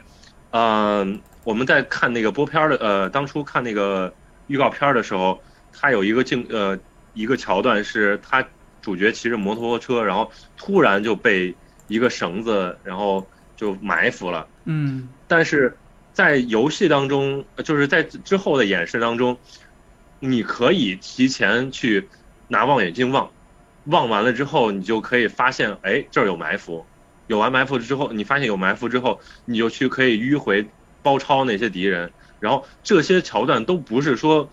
嗯、我们在看那个播片儿的，呃，当初看那个预告片儿的时候，它有一个镜，呃，一个桥段是他主角骑着摩托车，然后突然就被一个绳子，然后就埋伏了。嗯但是在游戏当中，呃就是在之后的演示当中，你可以提前去拿望远镜望，望完了之后，你就可以发现，哎，这儿有埋伏。有完埋伏之后，你发现有埋伏之后，你就去可以迂回包抄那些敌人，然后这些桥段都不是说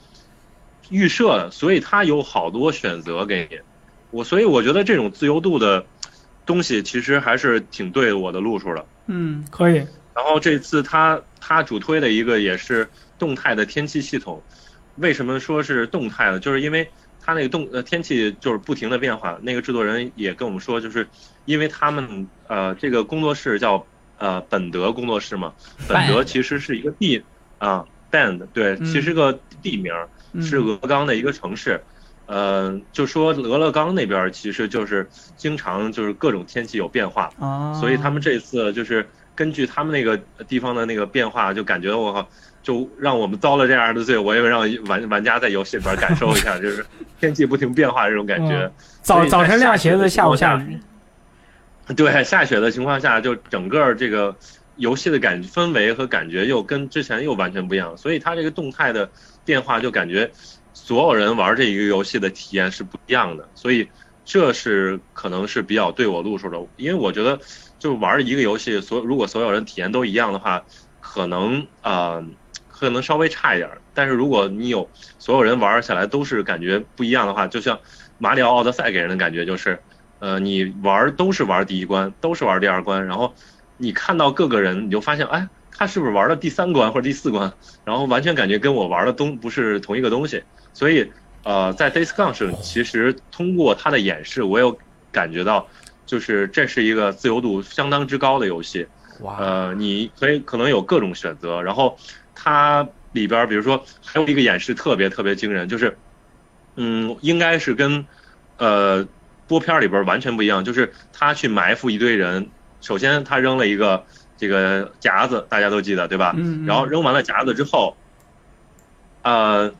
预设的，所以它有好多选择给你。我所以我觉得这种自由度的东西其实还是挺对我的路数的。嗯可以。然后这次他他主推的一个也是动态的天气系统，为什么说是动态的？就是因为它那个动呃天气就是不停的变化。那个制作人也跟我们说，就是因为他们呃这个工作室叫呃本德工作室嘛，本德其实是一个地啊 band 对，嗯其实个地名是俄勒冈的一个城市。呃，就说俄勒冈那边其实就是经常就是各种天气有变化，啊，所以他们这次就是根据他们那个地方的那个变化，就感觉我靠，就让我们遭了这样的罪。我也让玩玩家在游戏里边感受一下，就是 (laughs) 天气不停变化这种感觉。早早晨亮鞋子，下午下。对，下雪的情况下，就整个这个游戏的感氛围和感觉又跟之前又完全不一样，所以它这个动态的变化就感觉所有人玩这一个游戏的体验是不一样的，所以这是可能是比较对我路数的，因为我觉得就玩一个游戏，所如果所有人体验都一样的话，可能啊、呃可能稍微差一点，但是如果你有所有人玩起来都是感觉不一样的话，就像马里奥奥德赛给人的感觉就是。呃，你玩都是玩第一关，都是玩第二关，然后你看到各个人，你就发现，哎，他是不是玩了第三关或者第四关？然后完全感觉跟我玩的东不是同一个东西。所以，呃，在 Days Gone 上，其实通过它的演示，我有感觉到，就是这是一个自由度相当之高的游戏。哇，呃，你可以可能有各种选择，然后它里边儿比如说还有一个演示特别特别惊人，就是嗯，应该是跟呃播片儿里边儿完全不一样，就是他去埋伏一堆人，首先他扔了一个这个夹子，大家都记得对吧？嗯，嗯然后扔完了夹子之后，呃，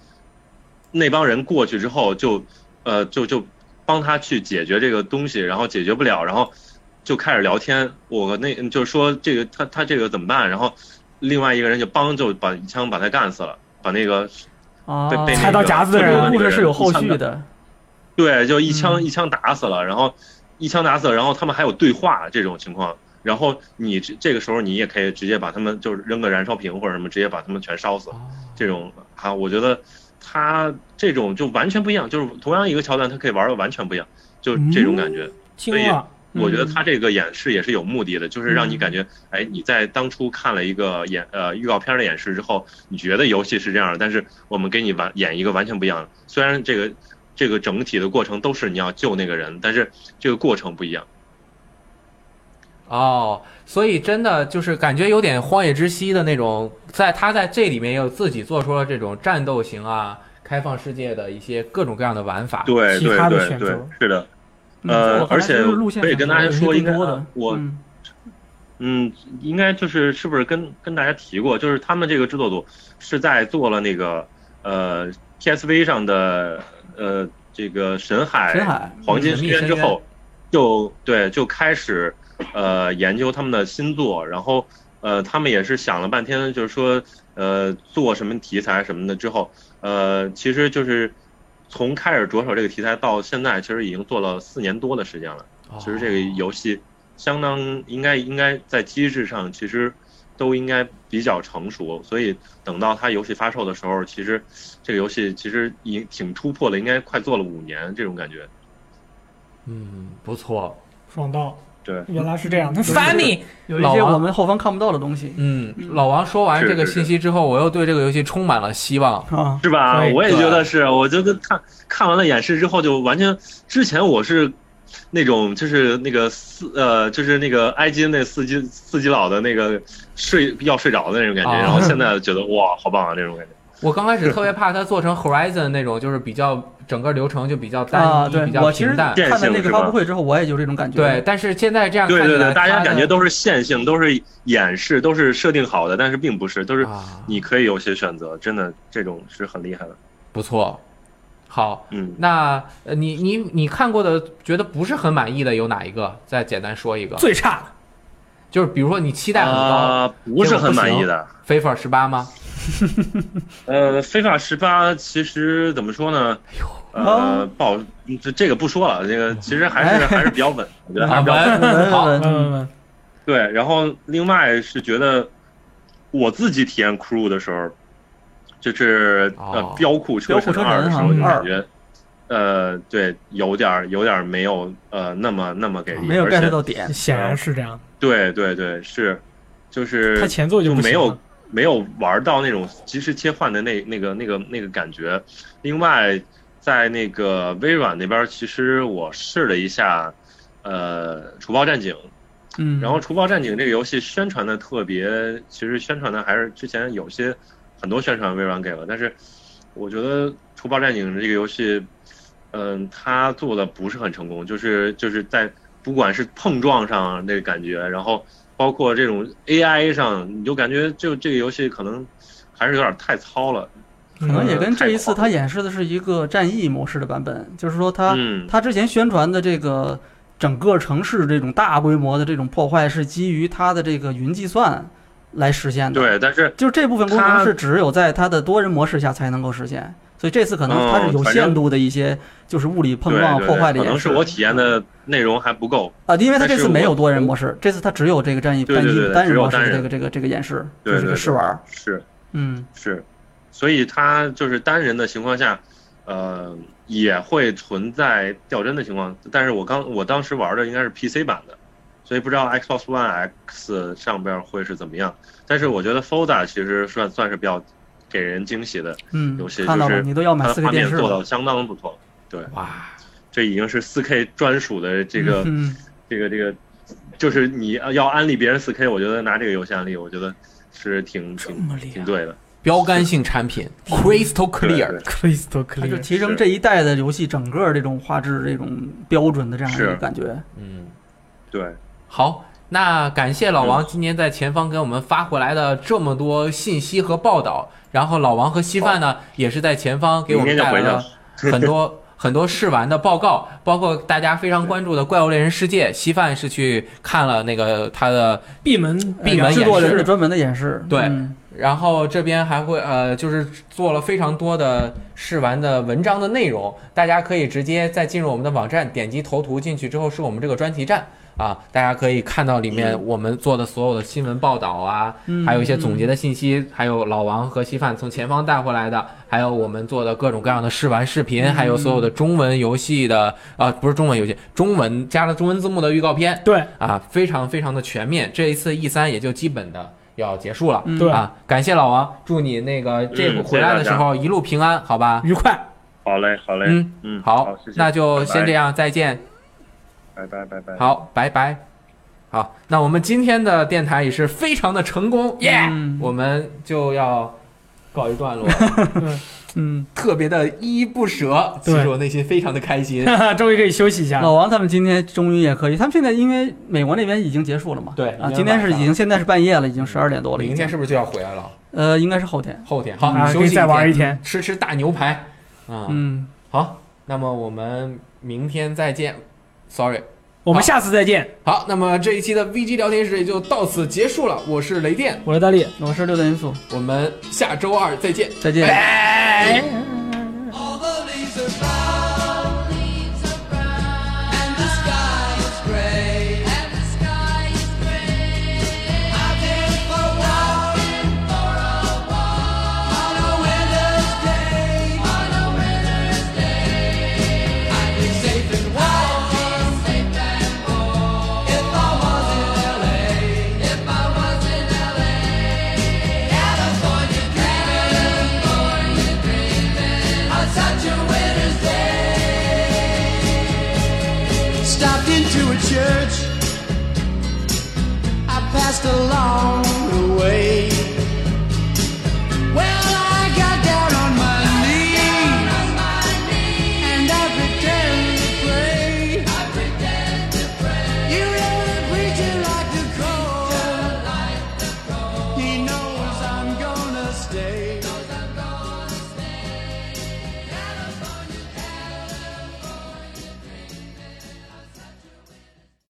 那帮人过去之后就，呃，就就帮他去解决这个东西，然后解决不了，然后就开始聊天。我那就是说这个他他这个怎么办？然后另外一个人就帮就把一枪把他干死了，把那个啊，被被踩到夹子的人这个故那个事是有后续的，对，就一枪、嗯一枪打死了，然后一枪打死了，然后他们还有对话这种情况。然后你这这个时候你也可以直接把他们就是扔个燃烧瓶或者什么，直接把他们全烧死。哦这种啊，我觉得他这种就完全不一样，就是同样一个桥段，它可以玩的完全不一样，就这种感觉。所以，我觉得嗯他这个演示也是有目的的，就是让你感觉，哎，你在当初看了一个演呃预告片的演示之后，你觉得游戏是这样的，但是我们给你完演一个完全不一样的。虽然这个这个整体的过程都是你要救那个人，但是这个过程不一样。哦，所以真的就是感觉有点荒野之息的那种，在他在这里面又自己做出了这种战斗型啊、开放世界的一些各种各样的玩法。其对对对对他的选择，是的，嗯呃而且可以跟大家说应该也是更多的，我嗯。嗯，应该就是是不是跟跟大家提过，就是他们这个制作组是在做了那个呃 PSV 上的呃这个神海黄金深渊之后，就对就开始呃研究他们的新作，然后呃他们也是想了半天，就是说呃做什么题材什么的之后，呃其实就是从开始着手这个题材到现在，其实已经做了四年多的时间了。哦其实这个游戏相当应该应该在机制上其实都应该比较成熟，所以等到它游戏发售的时候，其实这个游戏其实已经挺突破了，应该快做了五年这种感觉。嗯，不错。爽到，对，原来是这样。那有一些 Funny，有一些我们后方看不到的东西嗯，老王说完这个信息之后，我又对这个游戏充满了希望。啊，是吧？我也觉得是，我觉得看看完了演示之后，就完全之前我是那种就是那个四呃就是那个埃及那四基四基佬的那个睡要睡着的那种感觉，啊然后现在觉得哇好棒啊这种感觉。我刚开始特别怕它做成 Horizon 那种，就是比较整个流程就比较单一、啊，对比较我其实平淡。看了那个发布会之后，我也就这种感觉。对，，但是现在这样看，对对对，大家感觉都是线性，都是演示，都是设定好的，但是并不是，都是啊，你可以有些选择，真的这种是很厉害的。不错。好，嗯，那呃你你你看过的觉得不是很满意的有哪一个？再简单说一个，最差的，就是比如说你期待很高，啊，不是很满意的。FIFA 十八吗？(laughs) 呃，非法十八其实怎么说呢？呃哦，不好，这这个不说了，这个其实还是还是比较稳，我觉得还是比较稳。稳好，对，然后另外是觉得我自己体验 Crew 的时候，就是呃哦标酷车神标酷车神二的时候，就感觉，呃，对，有点儿有点儿没有呃那么那么给力，没有而且 get 到点。显然是这样。对对对，是，就是它前作就没有没有玩到那种及时切换的那那个那个那个感觉。另外，在那个微软那边，其实我试了一下，呃，《除暴战警》，嗯，然后《除暴战警》这个游戏宣传的特别，其实宣传的还是之前有些很多宣传微软给了，但是我觉得《除暴战警》这个游戏，嗯、它做的不是很成功，就是就是在不管是碰撞上那个感觉，然后包括这种 AI 上，你就感觉就这个游戏可能还是有点太糙了。可能也嗯跟这一次太狂他演示的是一个战役模式的版本，就是说他嗯，他之前宣传的这个整个城市这种大规模的这种破坏是基于它的这个云计算来实现的。，对，但是就是这部分功能是只有在它的多人模式下才能够实现，所以这次可能它是有限度的一些就是物理碰撞破坏的可能演示。是我体验的内容还不够。啊，因为它这次没有多人模式，这次它只有这个战役单对对对一单人模式这个这个这个演示，就是个试玩。是。嗯是，所以它就是单人的情况下，呃，也会存在掉帧的情况。但是我刚我当时玩的应该是 PC 版的，所以不知道 Xbox One X 上边会是怎么样。但是我觉得 Folda 其实算算是比较给人惊喜的，嗯游戏，就是你都要买它的画四个电视了。面做到相当不错。对哇，这已经是四 K 专属的这个、嗯，这个这个，就是你要安利别人四 K，我觉得拿这个游戏安利，我觉得是挺挺挺对的。标杆性产品，Crystal Clear。Crystal 它就 Clear，提升这一代的游戏整个这种画质这种标准的这样一个是。感觉。嗯，对，好，那感谢老王今年在前方给我们发回来的这么多信息和报道，然后老王和稀饭呢也是在前方给我们明天就带来了。很多 (laughs) 很多试玩的报告，包括大家非常关注的《怪物猎人世界》，稀饭是去看了那个他的闭门闭门制作演示。人的专门的演示，对。嗯然后这边还会呃，就是做了非常多的试玩的文章的内容，大家可以直接再进入我们的网站，点击头图进去之后是我们这个专题站啊，大家可以看到里面我们做的所有的新闻报道啊，嗯。还有一些总结的信息，还有老王和稀饭从前方带回来的，还有我们做的各种各样的试玩视频，还有所有的中文游戏的啊，不是中文游戏，中文加了中文字幕的预告片，对。啊，非常非常的全面。这一次 E 三也就基本的要结束了。嗯对啊，感谢老王，祝你那个这嗯回来的时候一路平安，好吧？愉快。好嘞，好嘞，嗯嗯，好，谢谢，那就先这样，样，再见。拜拜拜拜。好，拜拜。好，那我们今天的电台也是非常的成功，耶、嗯我们就要告一段落，(laughs) 嗯，特别的依依不舍，其实我内心非常的开心。(laughs) 终于可以休息一下。老王他们今天终于也可以，他们现在因为美国那边已经结束了嘛，啊，对啊今天是已经现在是半夜了，已经十二点多了，明天是不是就要回来了？呃，应该是后天，后天好，休息可以再玩一，天。吃吃大牛排啊。嗯，好，那么我们明天再见。Sorry，我们下次再见。好，那么这一期的 VG 聊天室也就到此结束了。我是雷电，我是大力，我是六段因素，我们下周二再见。再见。Just along the way.